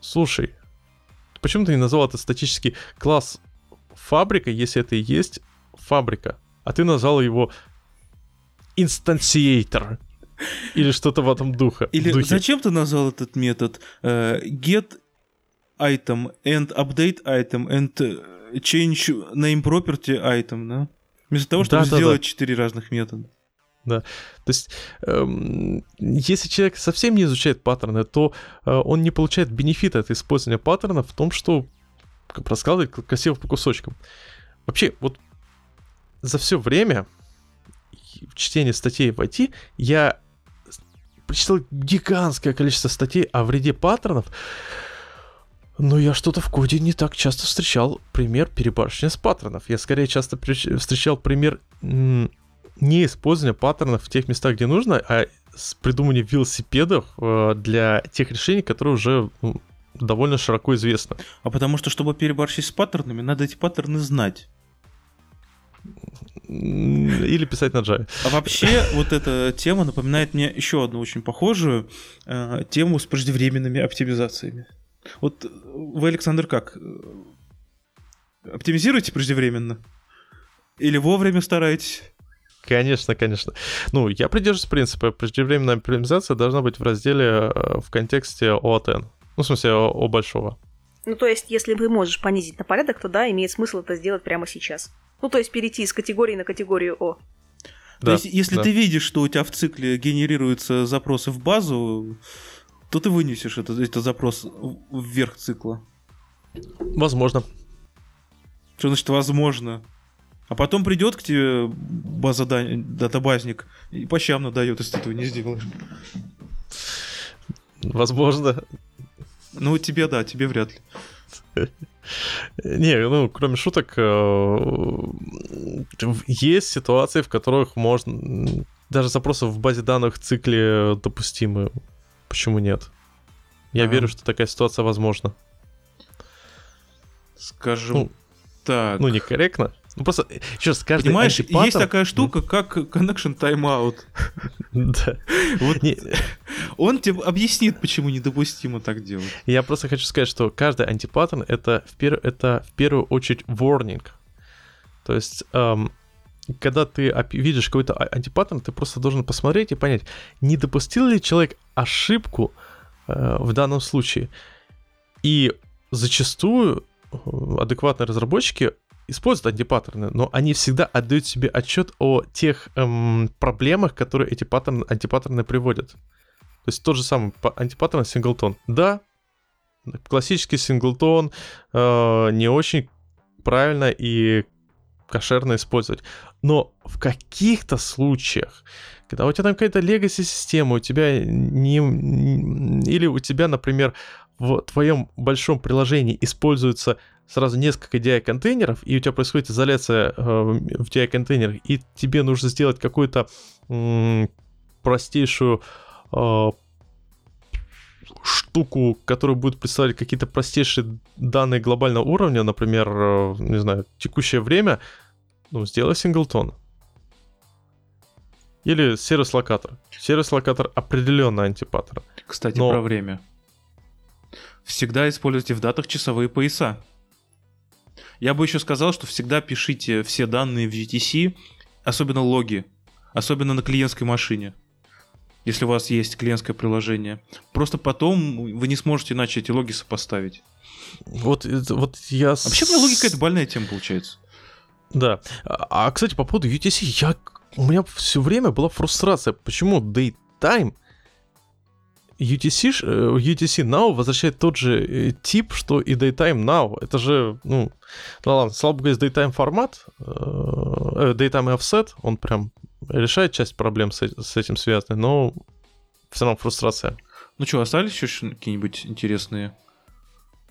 слушай, почему ты не назвал это статический класс фабрика, если это и есть фабрика, а ты назвал его инстанциатор или что-то в этом духе. Или духе. зачем ты назвал этот метод uh, get item and update item and change name property item, да? Вместо того, чтобы да, сделать четыре да. разных метода. Да. То есть, эм, если человек совсем не изучает паттерны, то э, он не получает бенефита от использования паттерна в том, что как раскладывать красиво по кусочкам. Вообще, вот за все время чтения статей в IT я прочитал гигантское количество статей о вреде паттернов, но я что-то в коде не так часто встречал пример перебарщения с паттернов. Я скорее часто встречал пример не использования паттернов в тех местах, где нужно, а с придумыванием велосипедов э, для тех решений, которые уже довольно широко известны. А потому что, чтобы переборщить с паттернами, надо эти паттерны знать. Или писать на Java. А вообще, вот эта тема напоминает мне еще одну очень похожую э, тему с преждевременными оптимизациями. Вот вы, Александр, как? Оптимизируете преждевременно? Или вовремя стараетесь? Конечно, конечно. Ну, я придерживаюсь принципа, преждевременная оптимизация должна быть в разделе э, в контексте ОАТН. Ну, в смысле, о, о большого. Ну, то есть, если ты можешь понизить на порядок, то да, имеет смысл это сделать прямо сейчас. Ну, то есть перейти из категории на категорию О. Да, то есть, если да. ты видишь, что у тебя в цикле генерируются запросы в базу, то ты вынесешь этот, этот запрос вверх цикла. Возможно. Что значит возможно? А потом придет к тебе база датабазник и по щам надает, если ты этого не сделаешь. Возможно. Ну, тебе да, тебе вряд ли. Не, ну, кроме шуток, э, есть ситуации, в которых можно... Даже запросы в базе данных в цикле допустимы. Почему нет? Я верю, что такая ситуация возможна. Скажем ну, так. Ну, некорректно. Ну просто, еще раз, каждый Понимаешь, антипаттерн... есть такая штука, как connection timeout. Да. Вот он тебе объяснит, почему недопустимо так делать. Я просто хочу сказать, что каждый антипаттерн это в, пер... это в первую очередь warning. То есть, эм, когда ты видишь какой-то а, антипаттерн, ты просто должен посмотреть и понять, не допустил ли человек ошибку э, в данном случае. И зачастую э, адекватные разработчики используют антипаттерны, но они всегда отдают себе отчет о тех эм, проблемах, которые эти паттерны, антипаттерны приводят. То есть тот же самый антипаттерн синглтон. Да, классический синглтон э, не очень правильно и кошерно использовать. Но в каких-то случаях, когда у тебя там какая-то legacy система, у тебя не, или у тебя, например, в твоем большом приложении используется сразу несколько DI-контейнеров, и у тебя происходит изоляция э, в DI-контейнерах, и тебе нужно сделать какую-то м- простейшую э, штуку, которая будет представлять какие-то простейшие данные глобального уровня, например, э, не знаю, текущее время, ну, сделай синглтон. или сервис-локатор. Сервис-локатор определенно антипаттерн. Кстати, Но- про время. Всегда используйте в датах часовые пояса. Я бы еще сказал, что всегда пишите все данные в GTC, особенно логи, особенно на клиентской машине, если у вас есть клиентское приложение. Просто потом вы не сможете иначе эти логи сопоставить. Вот, вот я... А вообще, у меня логика это больная тема получается. Да. А, а, кстати, по поводу UTC, я, у меня все время была фрустрация, почему Daytime UTC, ш- э, UTC Now возвращает тот же э, тип, что и Daytime Now. Это же, ну, ну ладно, богу, есть Daytime формат, э, э, Daytime Offset, он прям решает часть проблем с, с этим связанной, но все равно фрустрация. Ну что, остались еще какие-нибудь интересные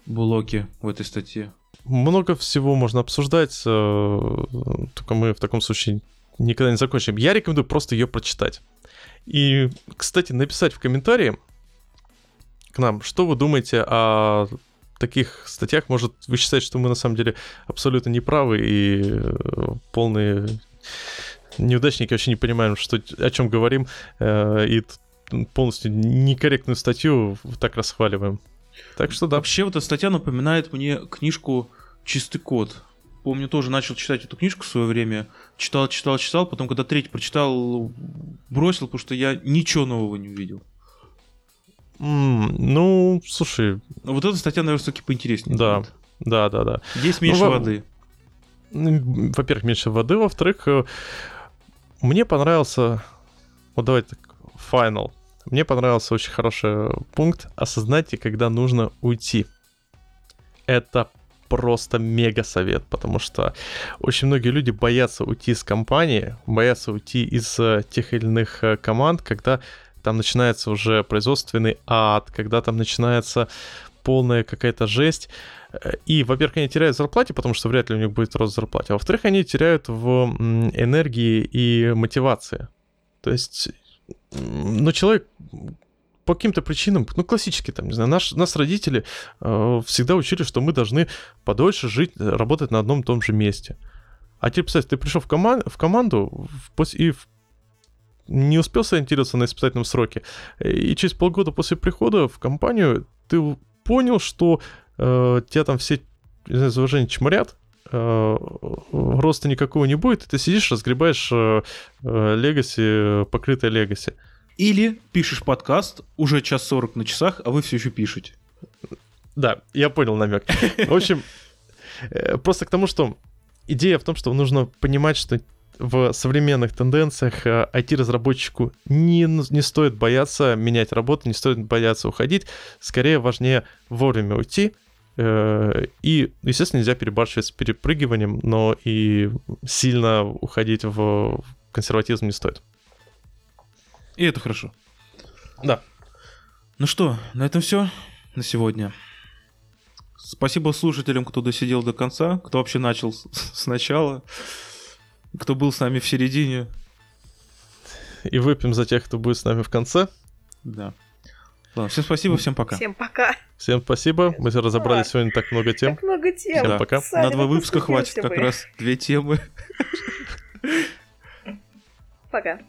блоки в этой статье? Много всего можно обсуждать, только мы в таком случае никогда не закончим. Я рекомендую просто ее прочитать. И, кстати, написать в комментарии к нам, что вы думаете о таких статьях. Может, вы считаете, что мы на самом деле абсолютно неправы и э, полные неудачники, вообще не понимаем, что, о чем говорим, э, и полностью некорректную статью так расхваливаем. Так что да. Вообще, вот эта статья напоминает мне книжку «Чистый код». Помню, тоже начал читать эту книжку в свое время. Читал, читал, читал. Потом, когда третий прочитал, бросил, потому что я ничего нового не увидел. Ну, слушай, Но вот эта статья, наверное, все-таки поинтереснее. Да. будет. да, да, да. Здесь меньше во- воды. Ну, Во-первых, меньше воды, во-вторых, э, мне понравился, вот давайте так, final. Мне понравился очень хороший пункт «Осознайте, когда нужно уйти». Это просто мега совет, потому что очень многие люди боятся уйти из компании, боятся уйти из э, тех или иных э, команд, когда там начинается уже производственный ад, когда там начинается полная какая-то жесть. И, во-первых, они теряют зарплате, потому что вряд ли у них будет рост зарплаты. А во-вторых, они теряют в энергии и мотивации. То есть, ну, человек по каким-то причинам, ну, классически, там, не знаю, наш, нас родители э, всегда учили, что мы должны подольше жить, э, работать на одном и том же месте. А теперь, представь, ты пришел в, коман- в команду в- и в- не успел сориентироваться на испытательном сроке, и через полгода после прихода в компанию ты понял, что э, тебя там все, не знаю, за уважение чморят, э, роста никакого не будет, и ты сидишь, разгребаешь э, э, легаси, покрытое легаси. Или пишешь подкаст, уже час сорок на часах, а вы все еще пишете. Да, я понял намек. В общем, э, просто к тому, что идея в том, что нужно понимать, что в современных тенденциях э, IT-разработчику не, не стоит бояться менять работу, не стоит бояться уходить. Скорее важнее вовремя уйти. э, И, естественно, нельзя перебарщивать с перепрыгиванием, но и сильно уходить в консерватизм не стоит. И это хорошо. Да. Ну что, на этом все на сегодня. Спасибо слушателям, кто досидел до конца, кто вообще начал сначала, кто был с нами в середине. И выпьем за тех, кто будет с нами в конце. Да. Ладно, всем спасибо, всем пока. Всем пока. Всем спасибо. Мы разобрали сегодня так много тем. Так много тем. Всем пока. Саня, На два выпуска хватит поступился как бы. раз две темы. Пока.